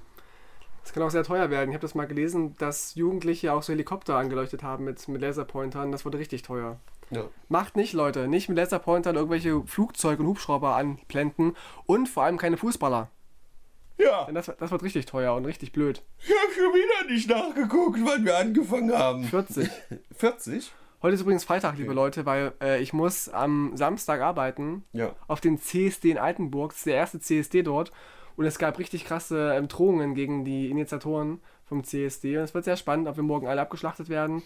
Das kann auch sehr teuer werden. Ich habe das mal gelesen, dass Jugendliche auch so Helikopter angeleuchtet haben mit, mit Laserpointern. Das wurde richtig teuer. Ja. Macht nicht, Leute. Nicht mit Laserpointern irgendwelche Flugzeuge und Hubschrauber anblenden. Und vor allem keine Fußballer. Ja, Denn das, das wird richtig teuer und richtig blöd. ich habe schon wieder nicht nachgeguckt, wann wir angefangen haben. 40. 40? Heute ist übrigens Freitag, liebe Leute, weil äh, ich muss am Samstag arbeiten Ja. auf dem CSD in Altenburg. Das ist der erste CSD dort. Und es gab richtig krasse ähm, Drohungen gegen die Initiatoren vom CSD. Und es wird sehr spannend, ob wir morgen alle abgeschlachtet werden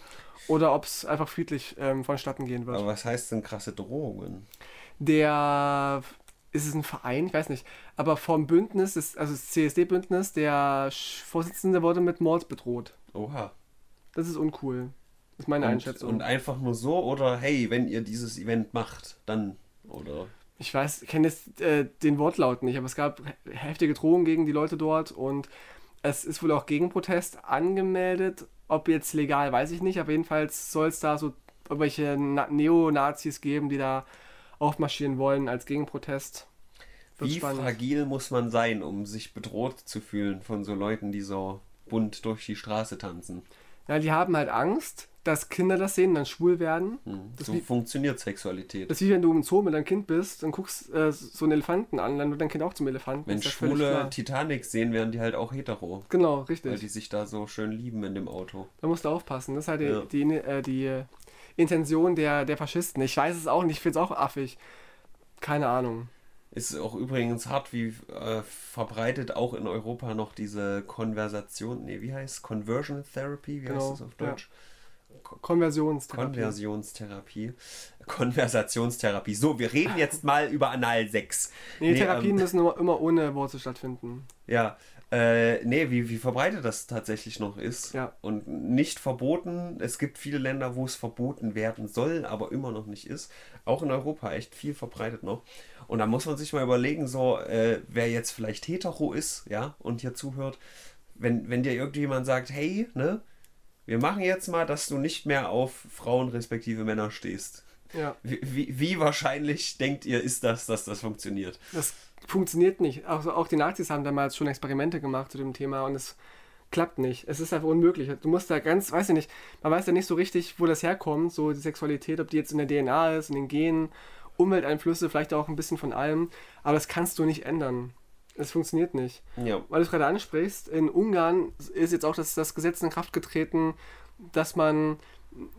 oder ob es einfach friedlich ähm, vonstatten gehen wird. Aber was heißt denn krasse Drohungen? Der ist es ein Verein? Ich weiß nicht. Aber vom Bündnis, des, also das CSD-Bündnis, der Vorsitzende wurde mit Mord bedroht. Oha. Das ist uncool. Das ist meine Und, Einschätzung. und einfach nur so oder hey, wenn ihr dieses Event macht, dann oder ich weiß, ich kenne jetzt äh, den Wortlaut nicht, aber es gab he- heftige Drohungen gegen die Leute dort und es ist wohl auch Gegenprotest angemeldet. Ob jetzt legal, weiß ich nicht, aber jedenfalls soll es da so irgendwelche Na Neonazis geben, die da aufmarschieren wollen als Gegenprotest. Wird wie fragil muss man sein, um sich bedroht zu fühlen von so Leuten, die so bunt durch die Straße tanzen? Ja, die haben halt Angst, dass Kinder das sehen, dann schwul werden. Hm. Das So wie- funktioniert Sexualität. Das ist wie wenn du im Zoo mit deinem Kind bist und guckst äh, so einen Elefanten an, dann wird dein Kind auch zum Elefanten. Wenn Schwule. Titanic sehen, werden die halt auch hetero. Genau, Weil richtig. die sich da so schön lieben in dem Auto. Da musst du aufpassen. Das ist halt die, Ja. die, äh, die äh, Intention der, der Faschisten. Ich weiß es auch nicht, ich finde es auch affig. Keine Ahnung. Ist auch übrigens hart, wie äh, verbreitet auch in Europa noch diese Konversation, nee, wie heißt Conversion Therapy, wie Genau, heißt das auf ja. Konversionstherapie. Konversionstherapie. Konversationstherapie. So, wir reden jetzt mal über Analsex. Nee, Nee, Therapien ähm, müssen immer, immer ohne Worte stattfinden. Ja, äh, nee, wie, wie verbreitet das tatsächlich noch ist. Ja. Und nicht verboten. Es gibt viele Länder, wo es verboten werden soll, aber immer noch nicht ist. Auch in Europa echt viel verbreitet noch. Und da muss man sich mal überlegen, so, äh, wer jetzt vielleicht hetero ist, ja, und hier zuhört, wenn, wenn dir irgendjemand sagt, hey, ne, wir machen jetzt mal, dass du nicht mehr auf Frauen respektive Männer stehst. Ja, Wie, wie, wie wahrscheinlich denkt ihr, ist das, dass das funktioniert? das funktioniert nicht. Auch, auch die Nazis haben damals schon Experimente gemacht zu dem Thema und es klappt nicht. Es ist einfach unmöglich. Du musst da ganz, weiß ich nicht, man weiß ja nicht so richtig, wo das herkommt, so die Sexualität, ob die jetzt in der DNA ist, in den Genen, Umwelteinflüsse, vielleicht auch ein bisschen von allem, aber das kannst du nicht ändern. Es funktioniert nicht. Ja. Weil du es gerade ansprichst, in Ungarn ist jetzt auch das, das Gesetz in Kraft getreten, dass man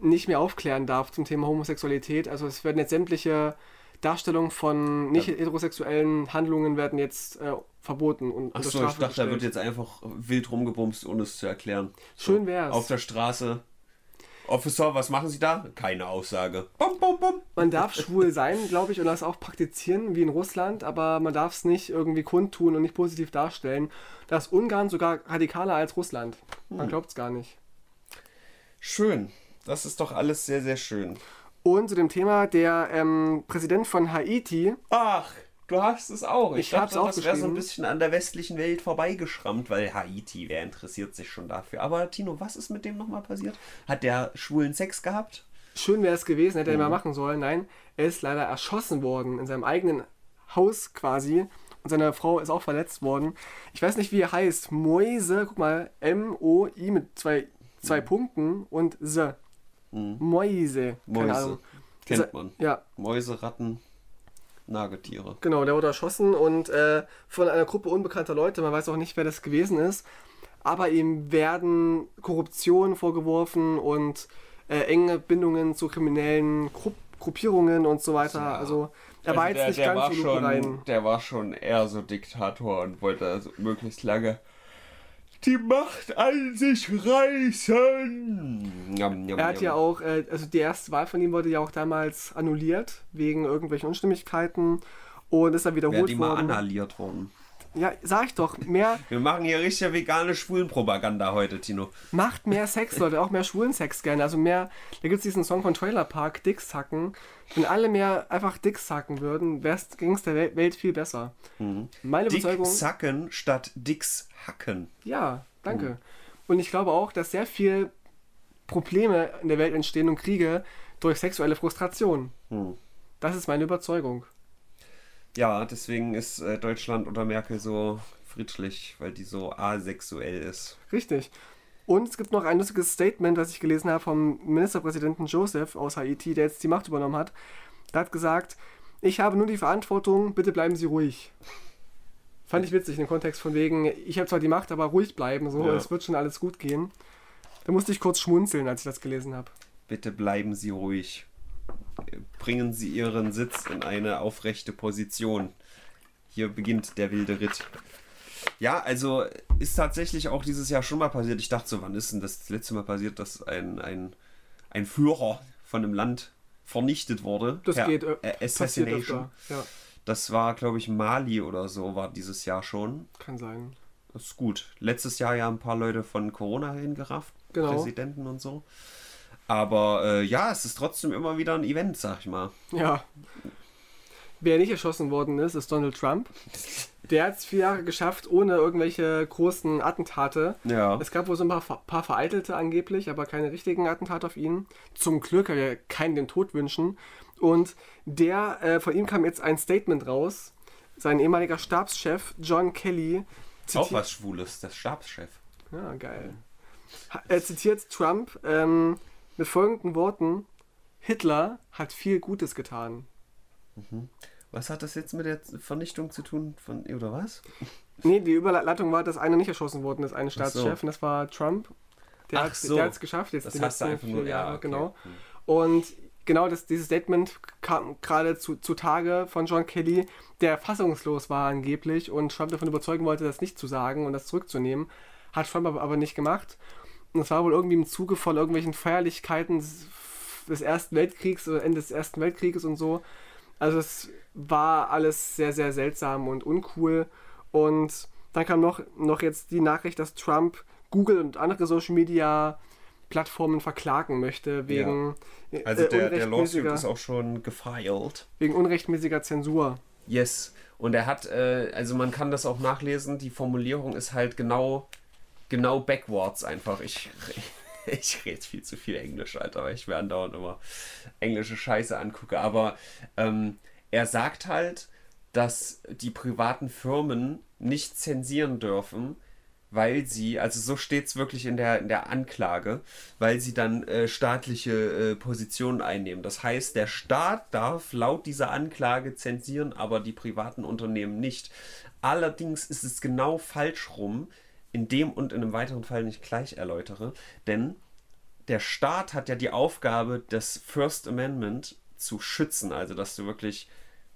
nicht mehr aufklären darf zum Thema Homosexualität. Also es werden jetzt sämtliche Darstellungen von nicht heterosexuellen Handlungen werden jetzt äh, verboten und Achso, ich dachte, da wird gestellt. jetzt einfach wild rumgebumst, ohne es zu erklären. Schön wär's. Auf der Straße. Officer, was machen Sie da? Keine Aussage. Bum, bum, bum. Man darf schwul sein, glaube ich, und das auch praktizieren, wie in Russland, aber man darf es nicht irgendwie kundtun und nicht positiv darstellen. Da ist Ungarn sogar radikaler als Russland. Hm. Man glaubt es gar nicht. Schön. Das ist doch alles sehr, sehr schön. Und zu dem Thema, der ähm, Präsident von Haiti, Ach, du hast es auch. Ich, Ich dachte, hab's das wäre so ein bisschen an der westlichen Welt vorbeigeschrammt, weil Haiti, wer interessiert sich schon dafür? Aber Tino, was ist mit dem nochmal passiert? Hat der schwulen Sex gehabt? schön wäre es gewesen, hätte er Mhm. mal machen sollen. Nein, er ist leider erschossen worden in seinem eigenen Haus quasi. Und seine Frau ist auch verletzt worden. Ich weiß nicht, wie er heißt. Moise, guck mal, M-O-I mit zwei, zwei Punkten und Se. Moise. Keine Mhm. Mäuse. Ahnung. Kennt man. Ja, Mäuse, Ratten, Nagetiere. Genau, der wurde erschossen und äh, von einer Gruppe unbekannter Leute, man weiß auch nicht, wer das gewesen ist, aber ihm werden Korruption vorgeworfen und äh, enge Bindungen zu kriminellen Gru Gruppierungen und so weiter. Ja. Also er war jetzt nicht der ganz war so schon, rein. Der war schon eher so Diktator und wollte also möglichst lange die Macht an sich reißen. Njam, njam, Er hat ja njam. auch, äh, also die erste Wahl von ihm wurde ja auch damals annulliert, wegen irgendwelchen Unstimmigkeiten und ist dann Wäre wiederholt die mal worden. annulliert worden. Ja, sag ich doch, mehr, Wir machen hier richtig vegane Schwulenpropaganda heute, Tino. Macht mehr Sex, Leute, auch mehr schwulen Sex gerne. Also mehr, da gibt es diesen Song von Trailer Park, Dicks hacken. Wenn alle mehr einfach Dicks hacken würden, ging es der Wel- Welt viel besser. Meine Dick Überzeugung. sacken statt Dicks hacken. Ja, danke. Und ich glaube auch, dass sehr viel Probleme in der Welt entstehen und Kriege durch sexuelle Frustration. Hm. Das ist meine Überzeugung. Ja, deswegen ist äh, Deutschland unter Merkel so friedlich, weil die so asexuell ist. Richtig. Und es gibt noch ein lustiges Statement, das ich gelesen habe vom Ministerpräsidenten Joseph aus Haiti, der jetzt die Macht übernommen hat. Der hat gesagt, ich habe nur die Verantwortung, bitte bleiben Sie ruhig. Fand ich witzig, dem Kontext von wegen, ich habe zwar die Macht, aber ruhig bleiben, so, Ja. es wird schon alles gut gehen. Da musste ich kurz schmunzeln, als ich das gelesen habe. Bitte bleiben Sie ruhig. Bringen Sie Ihren Sitz in eine aufrechte Position. Hier beginnt der wilde Ritt. Ja, also ist tatsächlich auch dieses Jahr schon mal passiert. Ich dachte so, wann ist denn das letzte Mal passiert, dass ein, ein, ein Führer von einem Land vernichtet wurde? Das Per geht, äh, äh, Assassination. öfter. Ja, Das war, glaube ich, Mali oder so, war dieses Jahr schon. kann sein. Das ist gut. Letztes Jahr ja ein paar Leute von Corona hingerafft. Genau. Präsidenten und so. Aber äh, ja, es ist trotzdem immer wieder ein Event, sag ich mal. Ja. Wer nicht erschossen worden ist, ist Donald Trump. Der hat es vier Jahre geschafft, ohne irgendwelche großen Attentate. Ja. Es gab wohl so ein paar, paar vereitelte angeblich, aber keine richtigen Attentate auf ihn. Zum Glück, weil wir keinen den Tod wünschen. Und der, äh, von ihm kam jetzt ein Statement raus. Sein ehemaliger Stabschef John Kelly Auch was Schwules, der Stabschef. Ja, geil. Er zitiert Trump ähm, mit folgenden Worten: Hitler hat viel Gutes getan. Was hat das jetzt mit der Vernichtung zu tun von oder was? Nee, die Überleitung war, dass einer nicht erschossen worden ist, ein Ach so. Staatschef, und das war Trump. Der hat so. es geschafft, jetzt Das die letzten einfach vier nur- ja, okay. genau. Hm. Und genau das, dieses Statement kam gerade zu, zu Tage von John Kelly, der fassungslos war angeblich und Trump davon überzeugen wollte, das nicht zu sagen und das zurückzunehmen. Hat Trump aber, aber nicht gemacht. Und es war wohl irgendwie im Zuge von irgendwelchen Feierlichkeiten des, Ersten Weltkriegs oder Ende des Ersten Weltkrieges und so. Also es war alles sehr, sehr seltsam und uncool. Und dann kam noch, noch jetzt die Nachricht, dass Trump Google und andere Social Media Plattformen verklagen möchte wegen, Also äh, der, der Lawsuit ist auch schon gefiled. wegen unrechtmäßiger Zensur. Yes. Und er hat, äh, also man kann das auch nachlesen, die Formulierung ist halt genau, genau backwards einfach. Ich, ich rede viel zu viel Englisch, Alter, weil ich mir andauernd immer englische Scheiße angucke. Aber ähm, er sagt halt, dass die privaten Firmen nicht zensieren dürfen, weil sie, also so steht es wirklich in der, in der Anklage, weil sie dann äh, staatliche äh, Positionen einnehmen. Das heißt, der Staat darf laut dieser Anklage zensieren, aber die privaten Unternehmen nicht. Allerdings ist es genau falsch rum, in dem und in einem weiteren Fall nicht gleich erläutere, denn der Staat hat ja die Aufgabe, das First Amendment zu schützen, also dass du wirklich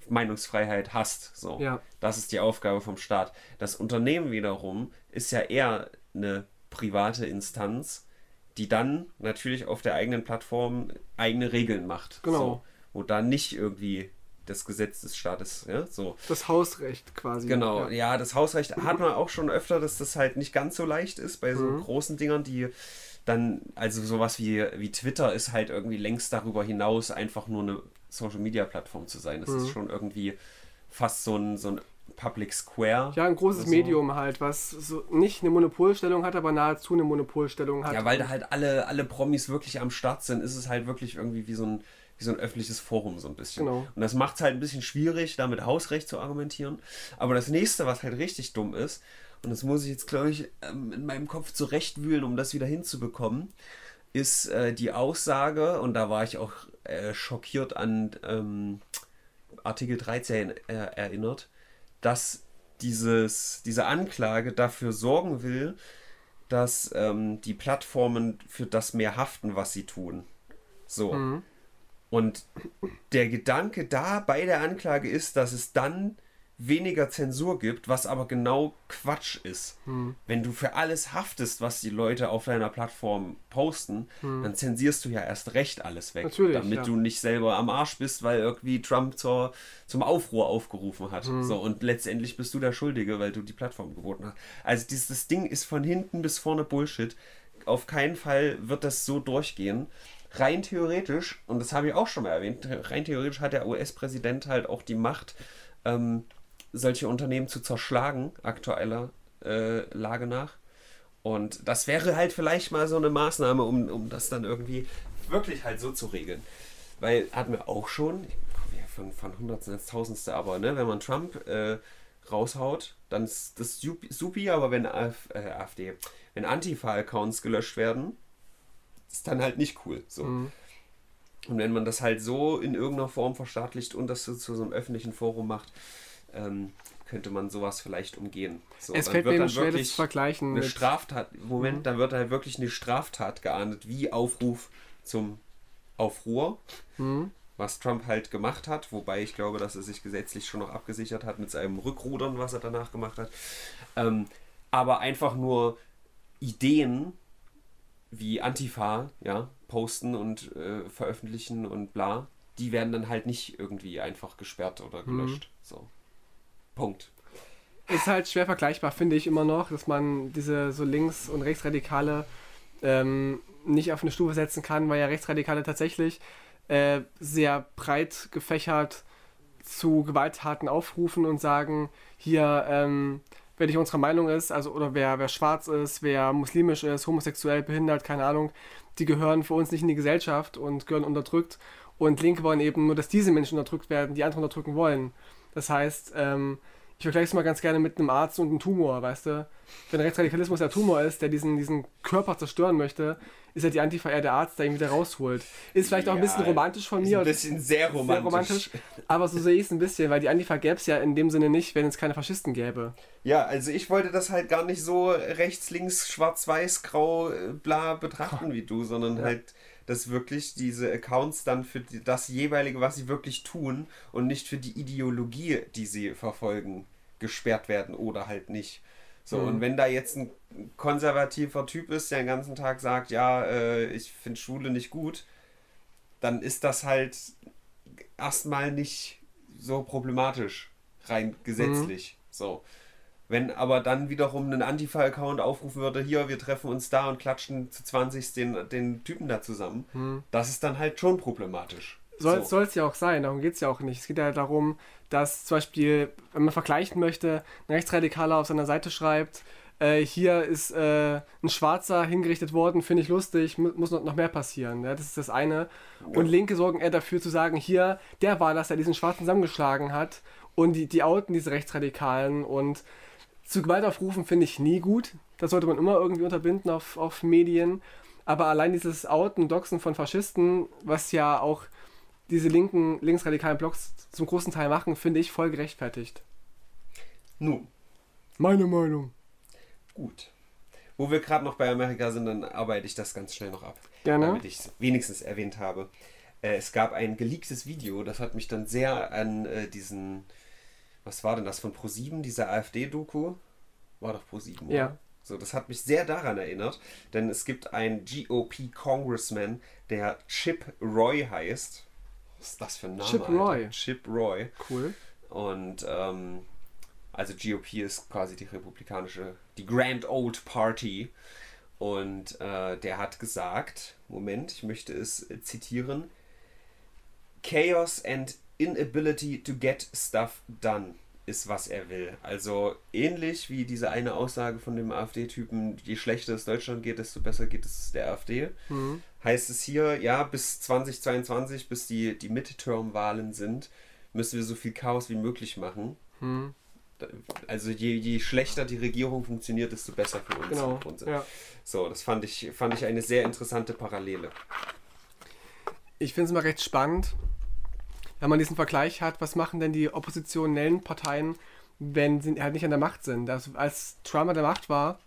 Meinungsfreiheit hast. So. Ja. Das ist die Aufgabe vom Staat. Das Unternehmen wiederum ist ja eher eine private Instanz, die dann natürlich auf der eigenen Plattform eigene Regeln macht. Genau. So. Wo dann nicht irgendwie das Gesetz des Staates, ja, so. Das Hausrecht quasi. Genau, Ja. ja, das Hausrecht hat man auch schon öfter, dass das halt nicht ganz so leicht ist bei so Mhm. großen Dingern, die dann, also sowas wie, wie Twitter ist halt irgendwie längst darüber hinaus einfach nur eine Social Media Plattform zu sein. Das Mhm. ist schon irgendwie fast so ein, so ein Public Square. Ja, ein großes so. Medium halt, was so nicht eine Monopolstellung hat, aber nahezu eine Monopolstellung hat. Ja, weil da halt alle, alle Promis wirklich am Start sind, ist es halt wirklich irgendwie wie so ein, wie so ein öffentliches Forum so ein bisschen. Genau. Und das macht es halt ein bisschen schwierig, da mit Hausrecht zu argumentieren. Aber das nächste, was halt richtig dumm ist, und das muss ich jetzt, glaube ich, ähm, in meinem Kopf zurechtwühlen, um das wieder hinzubekommen, ist äh, die Aussage, und da war ich auch äh, schockiert an ähm, Artikel 13 äh, erinnert, dass dieses, diese Anklage dafür sorgen will, dass ähm, die Plattformen für das mehr haften, was sie tun. So. Mhm. Und der Gedanke da bei der Anklage ist, dass es dann weniger Zensur gibt, was aber genau Quatsch ist. Mhm. Wenn du für alles haftest, was die Leute auf deiner Plattform posten, dann zensierst du ja erst recht alles weg. Natürlich, damit ja. du nicht selber am Arsch bist, weil irgendwie Trump zur, zum Aufruhr aufgerufen hat. Mhm. So und letztendlich bist du der Schuldige, weil du die Plattform geboten hast. Also dieses Ding ist von hinten bis vorne Bullshit. Auf keinen Fall wird das so durchgehen. Rein theoretisch, und das habe ich auch schon mal erwähnt, rein theoretisch hat der US-Präsident halt auch die Macht, ähm, solche Unternehmen zu zerschlagen, aktueller äh, Lage nach. Und das wäre halt vielleicht mal so eine Maßnahme, um, um das dann irgendwie wirklich halt so zu regeln. Weil hatten wir auch schon, ja, von, von Hundertsten ins Tausendste, aber ne, wenn man Trump äh, raushaut, dann ist das supi, aber wenn AF, äh, AfD, wenn Antifa-Accounts gelöscht werden, ist dann halt nicht cool. So. Mhm. Und wenn man das halt so in irgendeiner Form verstaatlicht und das so zu so einem öffentlichen Forum macht, ähm, könnte man sowas vielleicht umgehen. So, es dann fällt mir dann schwer, das wirklich zu vergleichen. eine mit- Straftat, Moment, Mhm. da wird halt wirklich eine Straftat geahndet, wie Aufruf zum Aufruhr, Mhm. was Trump halt gemacht hat, wobei ich glaube, dass er sich gesetzlich schon noch abgesichert hat mit seinem Rückrudern, was er danach gemacht hat. Ähm, aber einfach nur Ideen wie Antifa, ja, posten und äh, veröffentlichen und bla, die werden dann halt nicht irgendwie einfach gesperrt oder Mhm. gelöscht. So. Punkt. ist halt schwer vergleichbar, finde ich immer noch, dass man diese so links- und rechtsradikale ähm, nicht auf eine Stufe setzen kann, weil ja Rechtsradikale tatsächlich äh, sehr breit gefächert zu Gewalttaten aufrufen und sagen, hier, ähm, wer nicht unserer Meinung ist, also oder wer, wer schwarz ist, wer muslimisch ist, homosexuell, behindert, keine Ahnung, die gehören für uns nicht in die Gesellschaft und gehören unterdrückt. Und Linke wollen eben nur, dass diese Menschen unterdrückt werden, die andere unterdrücken wollen. Das heißt, ähm, ich vergleiche es mal ganz gerne mit einem Arzt und einem Tumor, weißt du? Wenn Rechtsradikalismus der Tumor ist, der diesen, diesen Körper zerstören möchte, ist ja die Antifa eher der Arzt, der ihn wieder rausholt. Ist vielleicht auch ein Ja, bisschen romantisch von mir, ein bisschen sehr romantisch. sehr romantisch, aber so sehe ich es ein bisschen, weil die Antifa gäbe es ja in dem Sinne nicht, wenn es keine Faschisten gäbe. Ja, also ich wollte das halt gar nicht so rechts, links, schwarz, weiß, grau, äh, bla betrachten wie du, sondern Ja. halt, dass wirklich diese Accounts dann für das jeweilige, was sie wirklich tun und nicht für die Ideologie, die sie verfolgen, gesperrt werden oder halt nicht. So, Mhm. und wenn da jetzt ein konservativer Typ ist, der den ganzen Tag sagt, ja, äh, ich finde Schule nicht gut, dann ist das halt erstmal nicht so problematisch, rein gesetzlich. So. Wenn aber dann wiederum ein Antifa-Account aufrufen würde, hier, wir treffen uns da und klatschen zu 20 den, den Typen da zusammen, Hm. das ist dann halt schon problematisch. Soll So. es ja auch sein, darum geht es ja auch nicht. Es geht ja darum, dass zum Beispiel, wenn man vergleichen möchte, ein Rechtsradikaler auf seiner Seite schreibt, äh, hier ist äh, ein Schwarzer hingerichtet worden, finde ich lustig, mu muss noch, noch mehr passieren. Ja, das ist das eine. Und Linke sorgen eher dafür zu sagen, hier, der war das, der diesen Schwarzen zusammengeschlagen hat und die, die outen diese Rechtsradikalen und zu Gewalt aufrufen finde ich nie gut. Das sollte man immer irgendwie unterbinden auf, auf Medien. Aber allein dieses Outen, Doxen von Faschisten, was ja auch diese linken, linksradikalen Blogs zum großen Teil machen, finde ich voll gerechtfertigt. Nun. Meine Meinung. Gut. Wo wir gerade noch bei Amerika sind, dann arbeite ich das ganz schnell noch ab. Gerne. Damit ich es wenigstens erwähnt habe. Äh, es gab ein geleaktes Video, das hat mich dann sehr an äh, diesen, was war denn das von Pro7, diese AfD-Doku? War doch Pro7, oder? Ja. So, das hat mich sehr daran erinnert, denn es gibt einen GOP-Congressman, der Chip Roy heißt. Was ist das für ein Name? Chip Alter? Roy. Chip Roy. Cool. Und ähm, also GOP ist quasi die republikanische, die Grand Old Party. Und äh, der hat gesagt, Moment, ich möchte es zitieren, Chaos and inability to get stuff done ist, was er will. Also ähnlich wie diese eine Aussage von dem AfD-Typen, je schlechter es Deutschland geht, desto besser geht es der AfD. Mhm. Heißt es hier, ja, bis 2022, bis die, die Midterm-Wahlen sind, müssen wir so viel Chaos wie möglich machen. Mhm. Also je, je schlechter die Regierung funktioniert, desto besser für uns. Genau. im Grunde. Ja. So, das fand ich, fand ich eine sehr interessante Parallele. Ich finde es immer recht spannend, wenn man diesen Vergleich hat, was machen denn die oppositionellen Parteien, wenn sie halt nicht an der Macht sind. Also als Trump an der Macht war,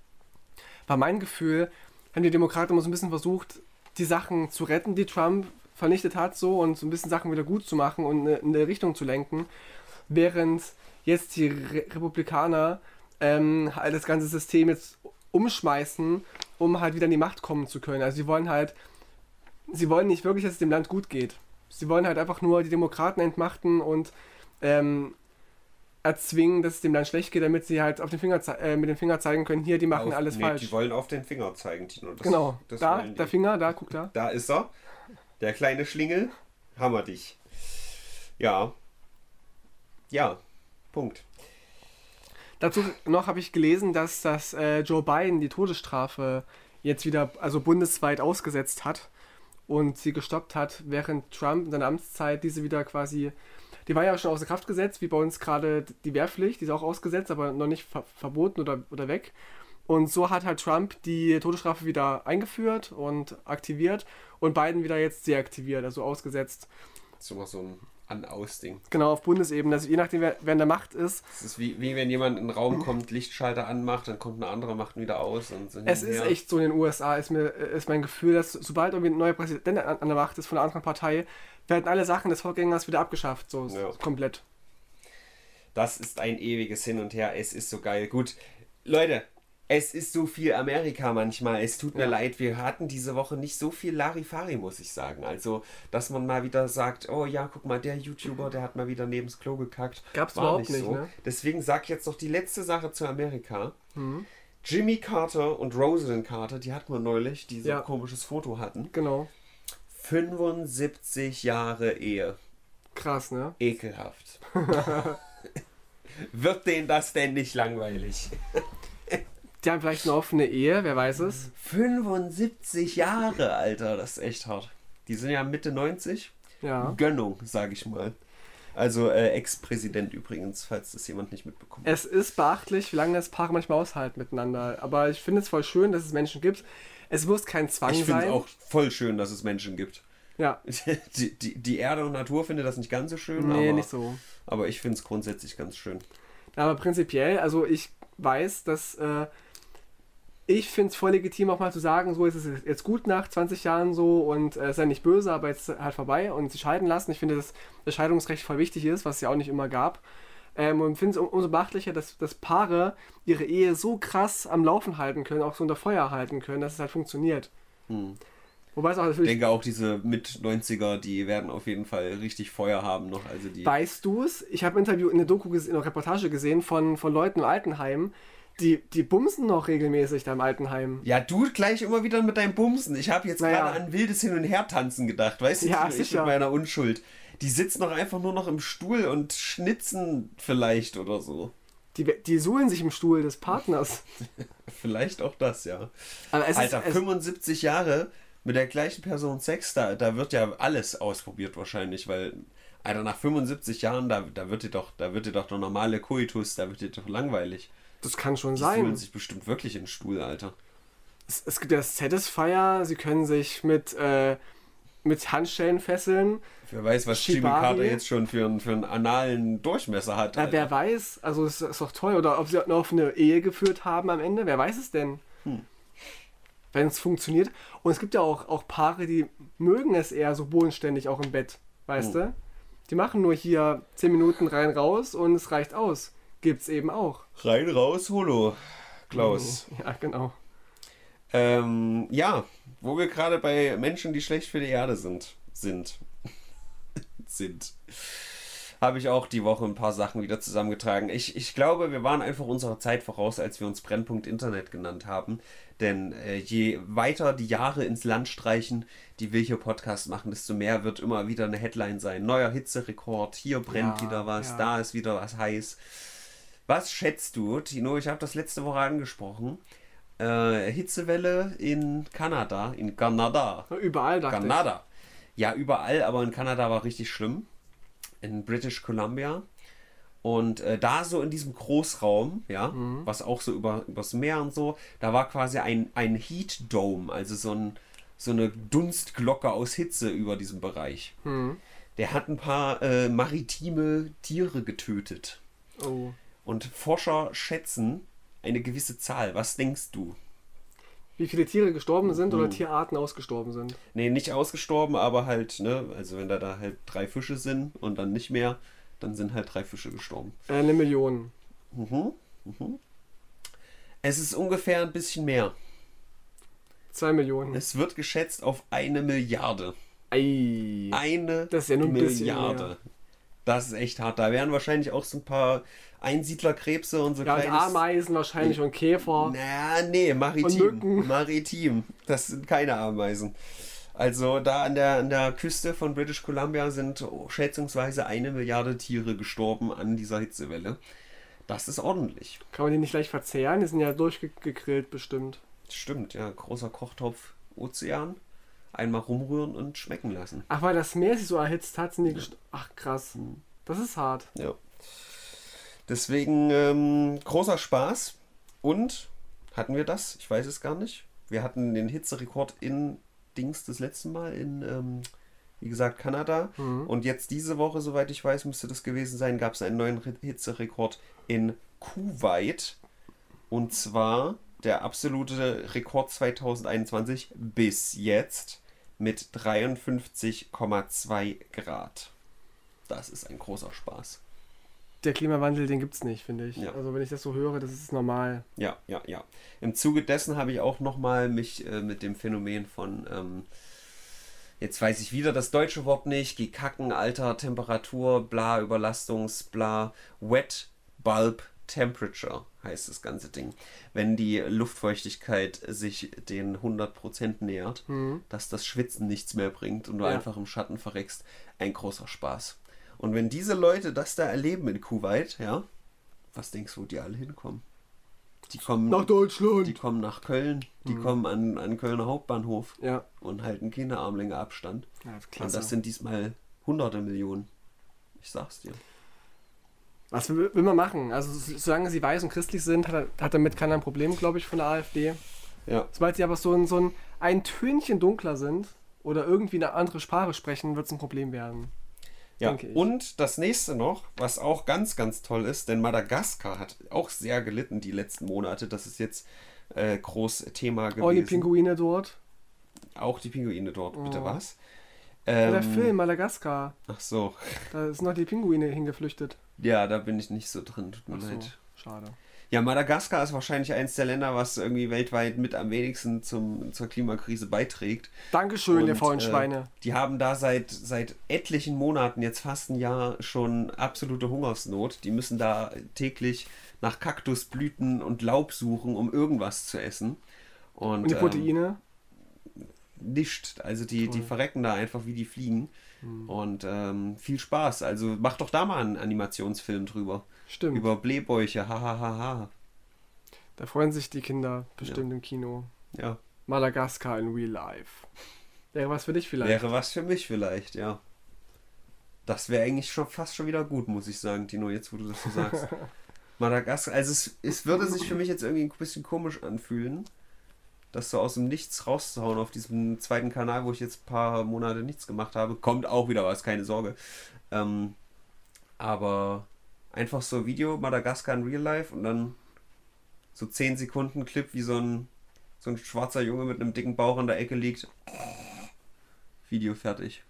war mein Gefühl, haben die Demokraten immer so ein bisschen versucht, die Sachen zu retten, die Trump vernichtet hat, so und so ein bisschen Sachen wieder gut zu machen und in eine Richtung zu lenken, während jetzt die Re Republikaner ähm, halt das ganze System jetzt umschmeißen, um halt wieder an die Macht kommen zu können. Also sie wollen halt, sie wollen nicht wirklich, dass es dem Land gut geht. Sie wollen halt einfach nur die Demokraten entmachten und ähm, erzwingen, dass es dem Land schlecht geht, damit sie halt auf den Finger äh, mit dem Finger zeigen können, hier, die machen Auf- alles nee, falsch. Die wollen auf den Finger zeigen, Tino. Das, genau, das da, der Finger, da, guck da. Da ist er. Der kleine Schlingel. Hammer dich. Ja. Ja. Punkt. Dazu noch habe ich gelesen, dass das äh, Joe Biden die Todesstrafe jetzt wieder, also bundesweit ausgesetzt hat und sie gestoppt hat, während Trump in seiner Amtszeit diese wieder quasi, die war ja schon außer Kraft gesetzt, wie bei uns gerade die Wehrpflicht, die ist auch ausgesetzt, aber noch nicht ver verboten oder, oder weg. Und so hat halt Trump die Todesstrafe wieder eingeführt und aktiviert und Biden wieder jetzt deaktiviert, also ausgesetzt. Das ist immer so ein An-Aus-Ding. Genau, auf Bundesebene. Also je nachdem, wer, wer in der Macht ist, Es ist wie, wie wenn jemand in den Raum kommt, Lichtschalter anmacht, dann kommt ein anderer, macht ihn wieder aus. Und so Es ist echt so in den USA, ist, mir, ist mein Gefühl, dass sobald irgendwie ein neuer Präsident an, an der Macht ist von einer anderen Partei, werden alle Sachen des Vorgängers wieder abgeschafft, so Ja. komplett. Das ist ein ewiges Hin und Her. Es ist so geil. Gut, Leute, es ist so viel Amerika manchmal. Es tut mir Ja. leid, wir hatten diese Woche nicht so viel Larifari, muss ich sagen. Also, dass man mal wieder sagt, oh ja, guck mal, der YouTuber, der hat mal wieder neben's Klo gekackt. Gab's War überhaupt nicht, ne? Deswegen sag jetzt noch die letzte Sache zu Amerika. Mhm. Jimmy Carter und Rosalind Carter, die hatten wir neulich, die so Ja. ein komisches Foto hatten. Genau. 75 Jahre Ehe. Krass, ne? Ekelhaft. Wird denen das denn nicht langweilig? Die haben vielleicht eine offene Ehe, wer weiß es. 75 Jahre, Alter, das ist echt hart. Die sind ja Mitte 90. Ja. Gönnung, sag ich mal. Also äh, Ex-Präsident übrigens, falls das jemand nicht mitbekommt. Es ist beachtlich, wie lange das Paare manchmal aushalten miteinander. Aber ich finde es voll schön, dass es Menschen gibt. Es muss kein Zwang ich finde es sein. auch voll schön, dass es Menschen gibt. Ja, Die, die, die Erde und Natur findet das nicht ganz so schön, nee, aber, nicht so. aber ich finde es grundsätzlich ganz schön. Aber prinzipiell, also ich weiß, dass äh, ich finde es voll legitim, auch mal zu sagen, so ist es jetzt gut nach 20 Jahren so und äh, sei nicht böse, aber jetzt halt vorbei und sie scheiden lassen. Ich finde, dass das Scheidungsrecht voll wichtig ist, was es ja auch nicht immer gab. Ähm, und finde es um, umso beachtlicher, dass, dass Paare ihre Ehe so krass am Laufen halten können, auch so unter Feuer halten können, dass es halt funktioniert. Hm. Wobei es auch Ich natürlich. denke auch diese Mit-90er, die werden auf jeden Fall richtig Feuer haben noch. Also die. Weißt du es? Ich habe ein Interview, eine Doku, ges- eine Reportage gesehen von, von Leuten im Altenheim, die, die bumsen noch regelmäßig da im Altenheim. Ja, du gleich immer wieder mit deinem Bumsen. Ich habe jetzt Naja. gerade an wildes Hin- und Her-Tanzen gedacht, weißt du? Ja, ich sicher. mit meiner Unschuld. Die sitzen doch einfach nur noch im Stuhl und schnitzen vielleicht oder so. Die, die suhlen sich im Stuhl des Partners. Vielleicht auch das, ja. Aber es Alter, ist, es, 75 Jahre mit der gleichen Person Sex, da, da wird ja alles ausprobiert wahrscheinlich, weil, Alter, nach 75 Jahren, da, da wird dir doch, da wird dir doch der normale Koitus, da wird dir doch langweilig. Das kann schon Die sein. fühlen sich bestimmt wirklich in den Stuhl, Alter. Es, es gibt ja Satisfier, sie können sich mit, äh, mit Handschellen fesseln. Wer weiß, was. Carter jetzt schon für, einen- für einen analen Durchmesser hat. Ja, wer weiß, also es ist doch toll. Oder ob sie noch eine Ehe geführt haben am Ende, wer weiß es denn? Hm. Wenn es funktioniert. Und es gibt ja auch, auch Paare, die mögen es eher so bodenständig auch im Bett, weißt Hm. du? Die machen nur hier 10 Minuten rein raus und es reicht aus. Gibt's eben auch. Rein, raus, Holo. Klaus. Ja, genau. Ähm, ja, wo wir gerade bei Menschen, die schlecht für die Erde sind, sind, sind, habe ich auch die Woche ein paar Sachen wieder zusammengetragen. Ich, ich glaube, wir waren einfach unserer Zeit voraus, als wir uns Brennpunkt Internet genannt haben. Denn äh, je weiter die Jahre ins Land streichen, die wir hier Podcast machen, desto mehr wird immer wieder eine Headline sein. Neuer Hitzerekord, hier brennt Ja, wieder was, ja. da ist wieder was heiß. Was schätzt du, Tino? Ich habe das letzte Woche angesprochen. Äh, Hitzewelle in Kanada, in Kanada. Überall dachte Kanada. Ja, überall, aber in Kanada war richtig schlimm. In British Columbia. Und äh, da so in diesem Großraum, ja, Mhm. was auch so über, übers Meer und so, da war quasi ein, ein Heat Dome, also so, ein, so eine Dunstglocke aus Hitze über diesem Bereich. ich. Hm. Der hat ein paar äh, maritime Tiere getötet. Oh. Und Forscher schätzen eine gewisse Zahl. Was denkst du? Wie viele Tiere gestorben sind oder Tierarten ausgestorben sind. Nee, nicht ausgestorben, aber halt, ne, also wenn da, da halt drei Fische sind und dann nicht mehr, dann sind halt drei Fische gestorben. Äh, eine Million. Mhm. Mhm. Es ist ungefähr ein bisschen mehr. Zwei Millionen. Es wird geschätzt auf eine Milliarde. Ei. Eine Das ist ja nur ein bisschen Milliarde. mehr. Das ist echt hart. Da wären wahrscheinlich auch so ein paar Einsiedlerkrebse und so Ja, und kleines... Ameisen wahrscheinlich und Käfer. Na, nee, maritim. Maritim. Das sind keine Ameisen. Also da an der, an der Küste von British Columbia sind schätzungsweise eine Milliarde Tiere gestorben an dieser Hitzewelle. Das ist ordentlich. Kann man die nicht gleich verzehren? Die sind ja durchgegrillt bestimmt. Stimmt, ja. Großer Kochtopf Ozean. Einmal rumrühren und schmecken lassen. Ach, weil das Meer sich so erhitzt hat, sind die gest Ach, krass. Das ist hart. Ja. Deswegen ähm, großer Spaß. Und hatten wir das? Ich weiß es gar nicht. Wir hatten den Hitzerekord in Dings das letzte Mal in, ähm, wie gesagt, Kanada. Mhm. Und jetzt diese Woche, soweit ich weiß, müsste das gewesen sein, gab es einen neuen Hitzerekord in Kuwait. Und zwar der absolute Rekord 2021 bis jetzt mit 53,2 Grad. Das ist ein großer Spaß. Der Klimawandel, den gibt's nicht, finde ich. Ja. Also wenn ich das so höre, das ist normal. Ja, ja, ja. Im Zuge dessen habe ich auch nochmal mich äh, mit dem Phänomen von, ähm, jetzt weiß ich wieder das deutsche Wort nicht, gekacken, Alter, Temperatur, bla, Überlastungs, bla, Wet Bulb Temperature heißt das ganze Ding. Wenn die Luftfeuchtigkeit sich den 100% nähert, Mhm. dass das Schwitzen nichts mehr bringt und du Ja. einfach im Schatten verreckst, ein großer Spaß. Und wenn diese Leute das da erleben in Kuwait, ja, was denkst du, wo die alle hinkommen? Die kommen, Nach Deutschland! die kommen nach Köln, die Mhm. kommen an, an Kölner Hauptbahnhof ja. und halten keine Armlänge Abstand. ja, Und klasse. das sind diesmal hunderte Millionen. Ich sag's dir. Was will, will man machen? Also so- solange sie weiß und christlich sind, hat, hat damit keiner ein Problem, glaube ich, von der AfD. Ja. Sobald sie aber so ein, so ein, ein Tönchen dunkler sind oder irgendwie eine andere Sprache sprechen, wird es ein Problem werden. Ja, und das nächste noch, was auch ganz, ganz toll ist, denn Madagaskar hat auch sehr gelitten die letzten Monate. Das ist jetzt äh, groß Thema gewesen. Oh, die Pinguine dort. Auch die Pinguine dort, bitte Oh. was? Ja, Ähm, der Film Madagaskar. Ach so. Da sind noch die Pinguine hingeflüchtet. Ja, da bin ich nicht so drin, tut mir Ach so, leid. schade. Ja, Madagaskar ist wahrscheinlich eines der Länder, was irgendwie weltweit mit am wenigsten zum, zur Klimakrise beiträgt. Dankeschön, ihr Und, faulen äh, Schweine. Die haben da seit, seit etlichen Monaten, jetzt fast ein Jahr, schon absolute Hungersnot. Die müssen da täglich nach Kaktusblüten und Laub suchen, um irgendwas zu essen. Und, Und die ähm, Proteine? nicht. Also die, die verrecken da einfach wie die Fliegen. Hm. Und ähm, viel Spaß. Also mach doch da mal einen Animationsfilm drüber. Stimmt. Über Blähbäuche. Hahaha. Da freuen sich die Kinder bestimmt im Kino. Ja. Madagaskar in Real Life. Wäre was für dich vielleicht. Wäre was für mich vielleicht, ja. Das wäre eigentlich schon fast schon wieder gut, muss ich sagen, Tino, jetzt wo du das so sagst. Madagaskar, also es, es würde sich für mich jetzt irgendwie ein bisschen komisch anfühlen, das so aus dem Nichts rauszuhauen auf diesem zweiten Kanal, wo ich jetzt ein paar Monate nichts gemacht habe. Kommt auch wieder was, keine Sorge. Ähm, aber einfach so Video, Madagaskar in Real Life und dann so 10 Sekunden Clip, wie so ein, so ein schwarzer Junge mit einem dicken Bauch an der Ecke liegt. Video fertig.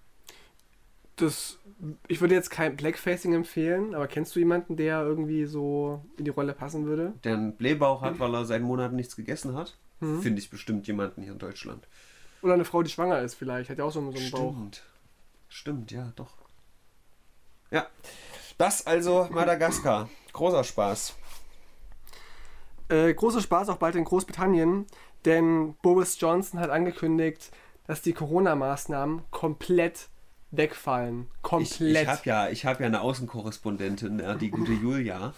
Das, ich würde jetzt kein Blackfacing empfehlen, aber kennst du jemanden, der irgendwie so in die Rolle passen würde? Der einen Blähbauch hat, weil er seit Monaten nichts gegessen hat. Mhm. Finde ich bestimmt jemanden hier in Deutschland. Oder eine Frau, die schwanger ist vielleicht, hat ja auch so, so einen Bauch. Stimmt. Stimmt, ja, doch. Ja. Das also Madagaskar. Großer Spaß. Äh, großer Spaß auch bald in Großbritannien, denn Boris Johnson hat angekündigt, dass die Corona-Maßnahmen komplett wegfallen. Ich, Komplett. ich habe ja, ich hab ja eine Außenkorrespondentin, die gute Julia,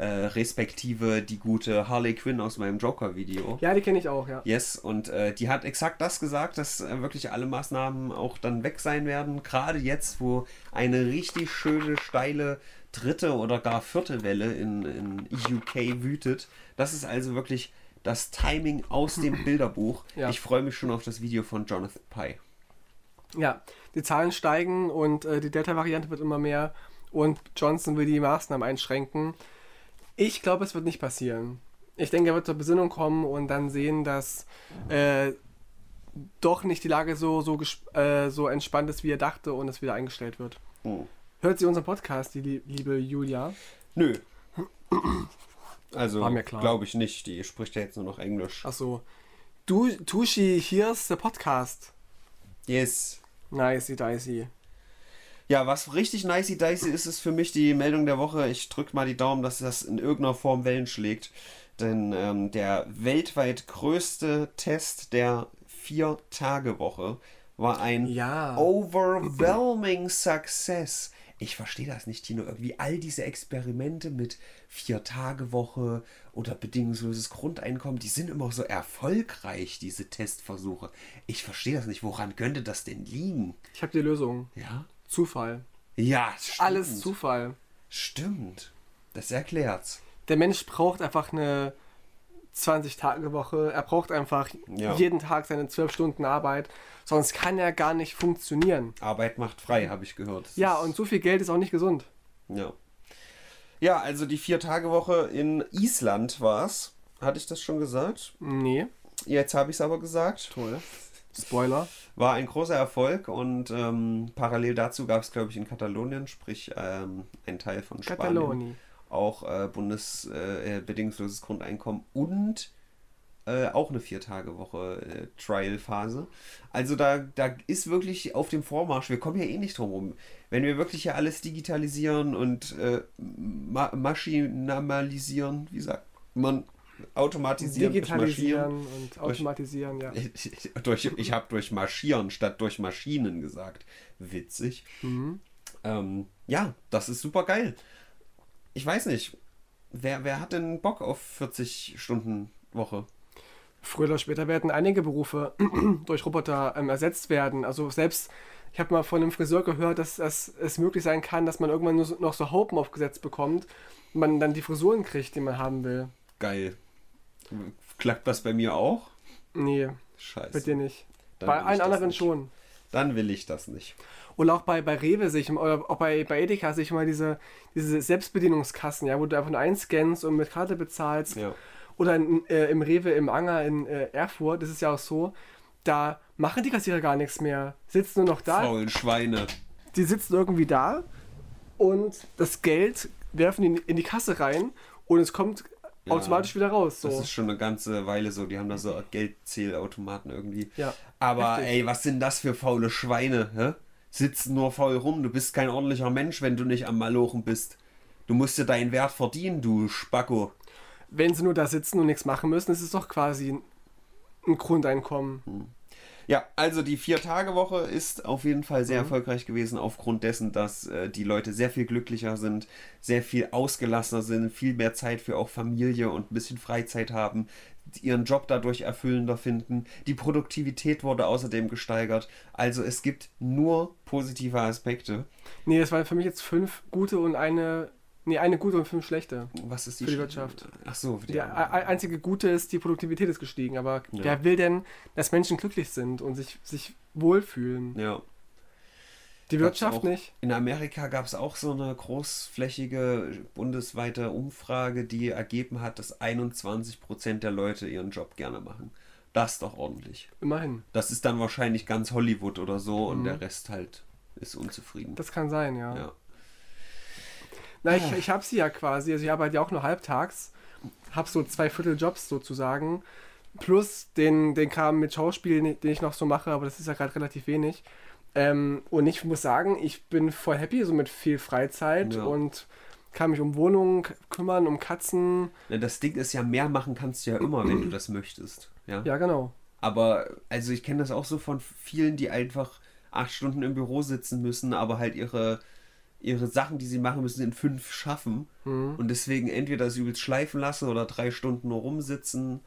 äh, respektive die gute Harley Quinn aus meinem Joker-Video. ja, die kenne ich auch, ja. Yes, und äh, die hat exakt das gesagt, dass äh, wirklich alle Maßnahmen auch dann weg sein werden. Gerade jetzt, wo eine richtig schöne, steile dritte oder gar vierte Welle in, in UK wütet. Das ist also wirklich das Timing aus dem Bilderbuch. Ja. Ich freue mich schon auf das Video von Jonathan Pye. Ja, die Zahlen steigen und äh, die Delta-Variante wird immer mehr und Johnson will die Maßnahmen einschränken. Ich glaube, es wird nicht passieren. Ich denke, er wird zur Besinnung kommen und dann sehen, dass äh, doch nicht die Lage so, so, äh, so entspannt ist, wie er dachte und es wieder eingestellt wird. Hm. Hört sie unseren Podcast, die lie- liebe Julia? Nö. Also, glaube ich nicht. Die spricht ja jetzt nur noch Englisch. Achso. Du, Tushi, here's the podcast. Yes. Nicey dicey. Ja, was richtig nicey dicey ist, ist für mich die Meldung der Woche. Ich drücke mal die Daumen, dass das in irgendeiner Form Wellen schlägt. Denn ähm, der weltweit größte Test der Vier-Tage-Woche war ein Ja. overwhelming success. Ich verstehe das nicht, Tino. Irgendwie all diese Experimente mit Vier-Tage-Woche oder bedingungsloses Grundeinkommen, die sind immer so erfolgreich, diese Testversuche. Ich verstehe das nicht. Woran könnte das denn liegen? Ich habe die Lösung. Ja? Zufall. Ja, stimmt. Alles Zufall. Stimmt. Das erklärt's. Der Mensch braucht einfach eine 20-Tage-Woche. Er braucht einfach Ja. jeden Tag seine 12 Stunden Arbeit. Sonst kann er gar nicht funktionieren. Arbeit macht frei, habe ich gehört. Das Ja, und so viel Geld ist auch nicht gesund. Ja. Ja, also die Vier-Tage-Woche in Island war's. Hatte ich das schon gesagt? Nee. Jetzt habe ich es aber gesagt. Toll. Spoiler. War ein großer Erfolg und ähm, parallel dazu gab es, glaube ich, in Katalonien, sprich ähm, ein Teil von Spanien, Kataloni. auch äh, bundesbedingungsloses äh, bedingungsloses Grundeinkommen und äh, auch eine Vier-Tage-Woche äh, Trial-Phase. Also da, da ist wirklich auf dem Vormarsch, wir kommen ja eh nicht drum rum. Wenn wir wirklich hier alles digitalisieren und äh, ma maschinalisieren, wie sagt man, automatisieren, durch Digitalisieren Maschinen. und automatisieren, ja. durch, ich habe durch Marschieren statt durch Maschinen gesagt. Witzig. Mhm. Ähm, ja, das ist super geil. Ich weiß nicht, wer, wer hat denn Bock auf 40 Stunden Woche? Früher oder später werden einige Berufe durch Roboter ähm, ersetzt werden. Also selbst, ich habe mal von einem Friseur gehört, dass, dass es möglich sein kann, dass man irgendwann nur so, noch so Haupen aufgesetzt bekommt und man dann die Frisuren kriegt, die man haben will. Geil. Klappt das bei mir auch? Nee, Scheiße. bei dir nicht. Dann bei allen anderen nicht. schon. Dann will ich das nicht. Oder auch bei, bei Rewe sehe ich, immer- oder auch bei, bei Edeka sehe ich mal diese, diese Selbstbedienungskassen, ja, wo du einfach nur einscannst und mit Karte bezahlst. Ja. Oder in, äh, im Rewe im Anger in äh, Erfurt, das ist ja auch so, da machen die Kassierer gar nichts mehr. Sitzen nur noch da, Faulen Schweine. die sitzen irgendwie da und das Geld werfen die in die Kasse rein und es kommt Ja. automatisch wieder raus. So. Das ist schon eine ganze Weile so. Die haben da so Geldzählautomaten irgendwie. Ja, Aber heftig. ey, was sind das für faule Schweine? Hä? Sitzen nur faul rum. Du bist kein ordentlicher Mensch, wenn du nicht am Malochen bist. Du musst dir deinen Wert verdienen, du Spacko. Wenn sie nur da sitzen und nichts machen müssen, ist es doch quasi ein, ein Grundeinkommen. Ja, also die Vier-Tage-Woche ist auf jeden Fall Mhm. sehr erfolgreich gewesen, aufgrund dessen, dass äh, die Leute sehr viel glücklicher sind, sehr viel ausgelassener sind, viel mehr Zeit für auch Familie und ein bisschen Freizeit haben, ihren Job dadurch erfüllender finden. Die Produktivität wurde außerdem gesteigert. Also es gibt nur positive Aspekte. Nee, das waren für mich jetzt fünf gute und eine Nee, eine gute und fünf schlechte. Was ist die Für die Sch- Wirtschaft. Ach so, für die ei- einzige gute ist, die Produktivität ist gestiegen. Aber Ja. wer will denn, dass Menschen glücklich sind und sich, sich wohlfühlen? Ja. Die Wirtschaft auch. nicht? In Amerika gab es auch so eine großflächige bundesweite Umfrage, die ergeben hat, dass 21% der Leute ihren Job gerne machen. Das ist doch ordentlich. Immerhin. Das ist dann wahrscheinlich ganz Hollywood oder so und Mhm. der Rest halt ist unzufrieden. Das kann sein, ja. ja. Na, ich, ich habe sie ja quasi, also ich arbeite ja auch nur halbtags, habe so zwei Viertel Jobs sozusagen, plus den, den Kram mit Schauspiel, den ich noch so mache, aber das ist ja gerade relativ wenig. Ähm, und ich muss sagen, ich bin voll happy, so mit viel Freizeit Ja. und kann mich um Wohnungen kümmern, um Katzen. Das Ding ist ja, mehr machen kannst du ja immer, wenn du das möchtest. Ja. Ja, genau. Aber, also ich kenne das auch so von vielen, die einfach acht Stunden im Büro sitzen müssen, aber halt ihre, ihre Sachen, die sie machen müssen, in fünf schaffen. Mhm. Und deswegen entweder das übelst schleifen lassen oder drei Stunden nur rumsitzen.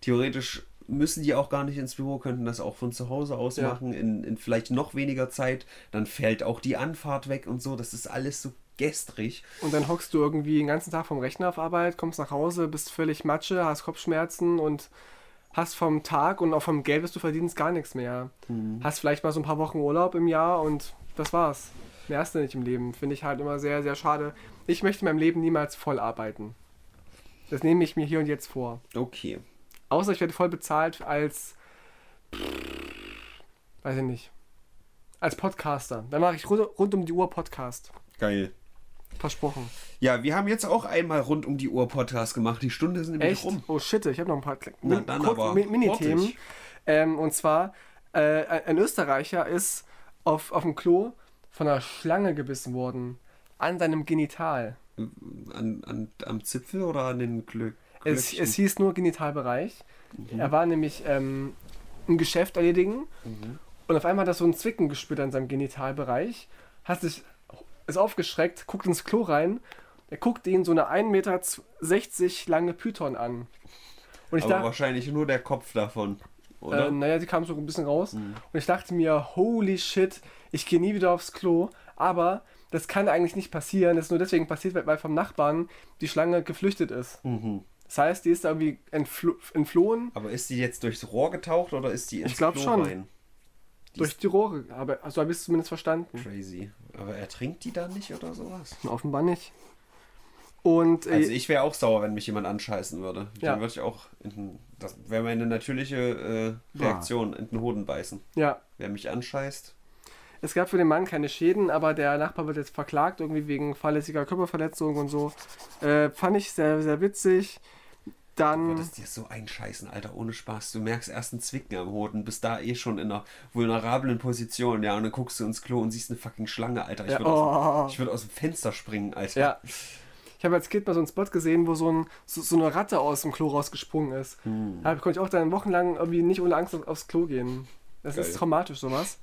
Theoretisch müssen die auch gar nicht ins Büro, könnten das auch von zu Hause aus Ja. machen, in, in vielleicht noch weniger Zeit. Dann fällt auch die Anfahrt weg und so. Das ist alles so gestrig. Und dann hockst du irgendwie den ganzen Tag vom Rechner auf Arbeit, kommst nach Hause, bist völlig Matsche, hast Kopfschmerzen und hast vom Tag und auch vom Geld, das du verdienst, gar nichts mehr. Hast vielleicht mal so ein paar Wochen Urlaub im Jahr und das war's. Mehr hast du nicht im Leben. Finde ich halt immer sehr, sehr schade. Ich möchte in meinem Leben niemals voll arbeiten. Das nehme ich mir hier und jetzt vor. Okay. Außer ich werde voll bezahlt als. Weiß ich nicht. Als Podcaster. Dann mache ich rund, rund um die Uhr Podcast. Geil. Versprochen. Ja, wir haben jetzt auch einmal rund um die Uhr Podcast gemacht. Die Stunde ist nämlich Echt? rum. Oh shit, ich habe noch ein paar Na, dann aber Mi- Mini-Themen. Ähm, und zwar, äh, ein Österreicher ist auf, auf dem Klo von einer Schlange gebissen worden. An seinem Genital. An, an, am Zipfel oder an den Glück? Es, es hieß nur Genitalbereich. Er war nämlich ähm, ein Geschäft erledigen und auf einmal hat er so ein Zwicken gespürt an seinem Genitalbereich, hat sich ist aufgeschreckt, guckt ins Klo rein, er guckt ihn so eine 1,60 Meter lange Python an. Und ich Aber dachte, wahrscheinlich nur der Kopf davon. Oder? äh, naja, sie kam so ein bisschen raus und ich dachte mir, holy shit, ich gehe nie wieder aufs Klo, aber das kann eigentlich nicht passieren, das ist nur deswegen passiert, weil- vom Nachbarn die Schlange geflüchtet ist. Mhm. Das heißt, die ist da irgendwie entflo entflohen Aber ist die jetzt durchs Rohr getaucht oder ist die ins Ich glaub Klo schon. rein? Die durch die Rohre. Aber also habe ich es zumindest verstanden. Crazy. Aber ertrinkt die da nicht oder sowas? Offenbar nicht. Und äh, Also ich wäre auch sauer, wenn mich jemand anscheißen würde. Ja. Dann würde ich auch in den, das wäre meine natürliche äh, Reaktion, in den Hoden beißen. ja, Wer mich anscheißt, es gab für den Mann keine Schäden, aber der Nachbar wird jetzt verklagt, irgendwie wegen fahrlässiger Körperverletzung und so. Äh, fand ich sehr, sehr witzig. Dann. würdest dir so einscheißen, Alter, ohne Spaß. Du merkst erst einen Zwicken am Hoden, bist da eh schon in einer vulnerablen Position, ja, und dann guckst du ins Klo und siehst eine fucking Schlange, Alter. Ich Ja, würde aus, oh. ich würd aus dem Fenster springen, Alter. Ja. Ich habe als Kind mal so einen Spot gesehen, wo so, ein, so, so eine Ratte aus dem Klo rausgesprungen ist. Hm. Da konnte ich auch dann wochenlang irgendwie nicht ohne Angst auf- aufs Klo gehen. Das Geil. ist traumatisch, sowas.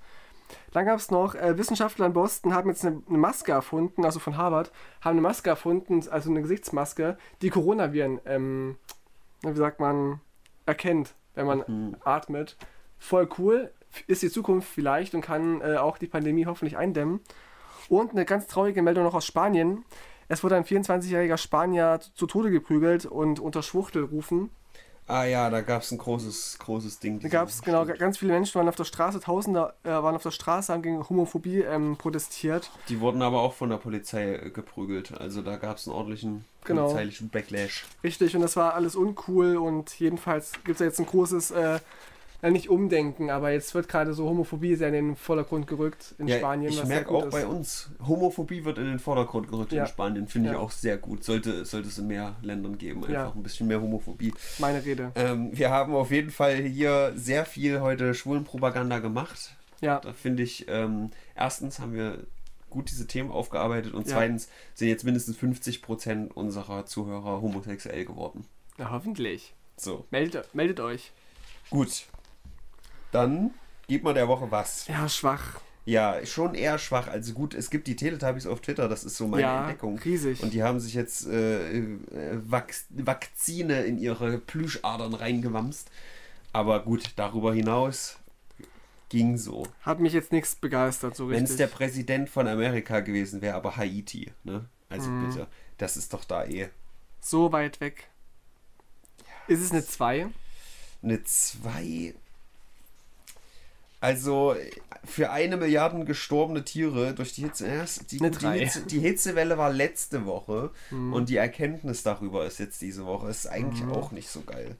Dann gab es noch, äh, Wissenschaftler in Boston haben jetzt eine, eine Maske erfunden, also von Harvard, haben eine Maske erfunden, also eine Gesichtsmaske, die Coronaviren, ähm, wie sagt man, erkennt, wenn man Mhm. atmet. Voll cool, ist die Zukunft vielleicht und kann äh, auch die Pandemie hoffentlich eindämmen. Und eine ganz traurige Meldung noch aus Spanien. Es wurde ein 24-jähriger Spanier zu, zu Tode geprügelt und unter Schwuchtelrufen. Ah ja, da gab es ein großes, großes Ding. Da gab es genau ganz viele Menschen waren auf der Straße, Tausende äh, waren auf der Straße, haben gegen Homophobie ähm, protestiert. Die wurden aber auch von der Polizei äh, geprügelt. Also da gab es einen ordentlichen Genau. polizeilichen Backlash. Richtig, und das war alles uncool und jedenfalls gibt es ja jetzt ein großes, äh, ja, nicht Umdenken, aber jetzt wird gerade so Homophobie sehr in den Vordergrund gerückt in Ja, Spanien. ich merke auch ist. bei uns, Homophobie wird in den Vordergrund gerückt Ja. in Spanien. Finde ich Ja. auch sehr gut. Sollte, sollte es in mehr Ländern geben. Einfach Ja. ein bisschen mehr Homophobie. Meine Rede. Ähm, wir haben auf jeden Fall hier sehr viel heute Schwulenpropaganda gemacht. Ja, Da finde ich, ähm, erstens haben wir gut diese Themen aufgearbeitet und Ja. zweitens sind jetzt mindestens 50% unserer Zuhörer homosexuell geworden. na, hoffentlich. So, Meldet, meldet euch. gut. Dann gib mal der Woche was. Ja, schwach. Ja, schon eher schwach. Also gut, es gibt die Teletubbies auf Twitter, das ist so meine ja, Entdeckung. riesig. Und die haben sich jetzt äh, äh, Vax Vakzine in ihre Plüschadern reingewamst. Aber gut, darüber hinaus ging so. Hat mich jetzt nichts begeistert, so Wenn richtig. es der Präsident von Amerika gewesen wäre, aber Haiti, ne? Also Mhm. bitte, das ist doch da eh. so weit weg. Ist es eine 2? Eine 2. Also für eine Milliarde gestorbene Tiere durch die Hitze. ja, Die, Eine die. Hitze, die Hitzewelle war letzte Woche Mhm. und die Erkenntnis darüber ist jetzt diese Woche. Ist eigentlich Mhm. auch nicht so geil.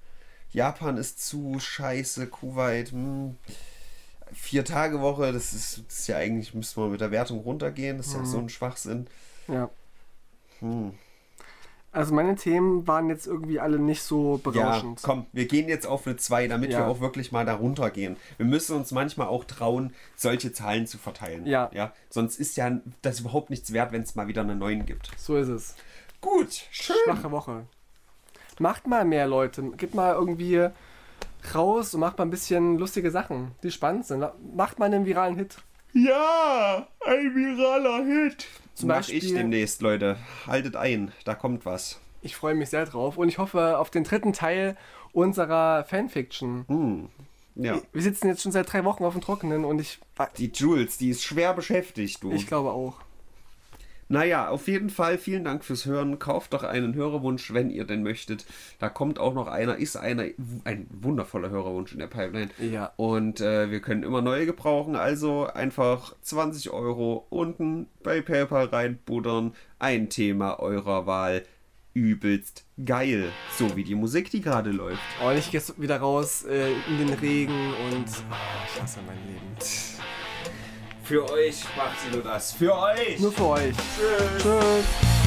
Japan ist zu scheiße, Kuwait. Hm. Vier Tage Woche, das ist, das ist ja eigentlich, müsste man mit der Wertung runtergehen. Das ist ja Mhm. so ein Schwachsinn. Ja. Hm. Also meine Themen waren jetzt irgendwie alle nicht so Ja, berauschend. komm, wir gehen jetzt auf eine 2, damit Ja. wir auch wirklich mal darunter gehen. Wir müssen uns manchmal auch trauen, solche Zahlen zu verteilen. Ja. ja? Sonst ist ja das überhaupt nichts wert, wenn es mal wieder eine 9 gibt. So ist es. Gut, schön. Schwache Woche. Macht mal mehr, Leute. Geht mal irgendwie raus und macht mal ein bisschen lustige Sachen, die spannend sind. Macht mal einen viralen Hit. Ja, ein viraler Hit. Zum Mach Beispiel- ich demnächst, Leute. Haltet ein, da kommt was. Ich freue mich sehr drauf und ich hoffe auf den dritten Teil unserer Fanfiction. Hm. Ja. Wir sitzen jetzt schon seit drei Wochen auf dem Trockenen und ich, Die Jules, die ist schwer beschäftigt, du. ich glaube auch. Naja, auf jeden Fall vielen Dank fürs Hören. Kauft doch einen Hörerwunsch, wenn ihr denn möchtet. Da kommt auch noch einer, ist einer, ein wundervoller Hörerwunsch in der Pipeline. Ja. Und äh, wir können immer neue gebrauchen. Also einfach 20 Euro unten bei PayPal reinbuddern. Ein Thema eurer Wahl. Übelst geil. So wie die Musik, die gerade läuft. Oh, ich gehe wieder raus äh, in den Regen und oh, ich hasse mein Leben. Für euch macht sie nur das. Für euch. Nur für euch. Tschüss. Tschüss.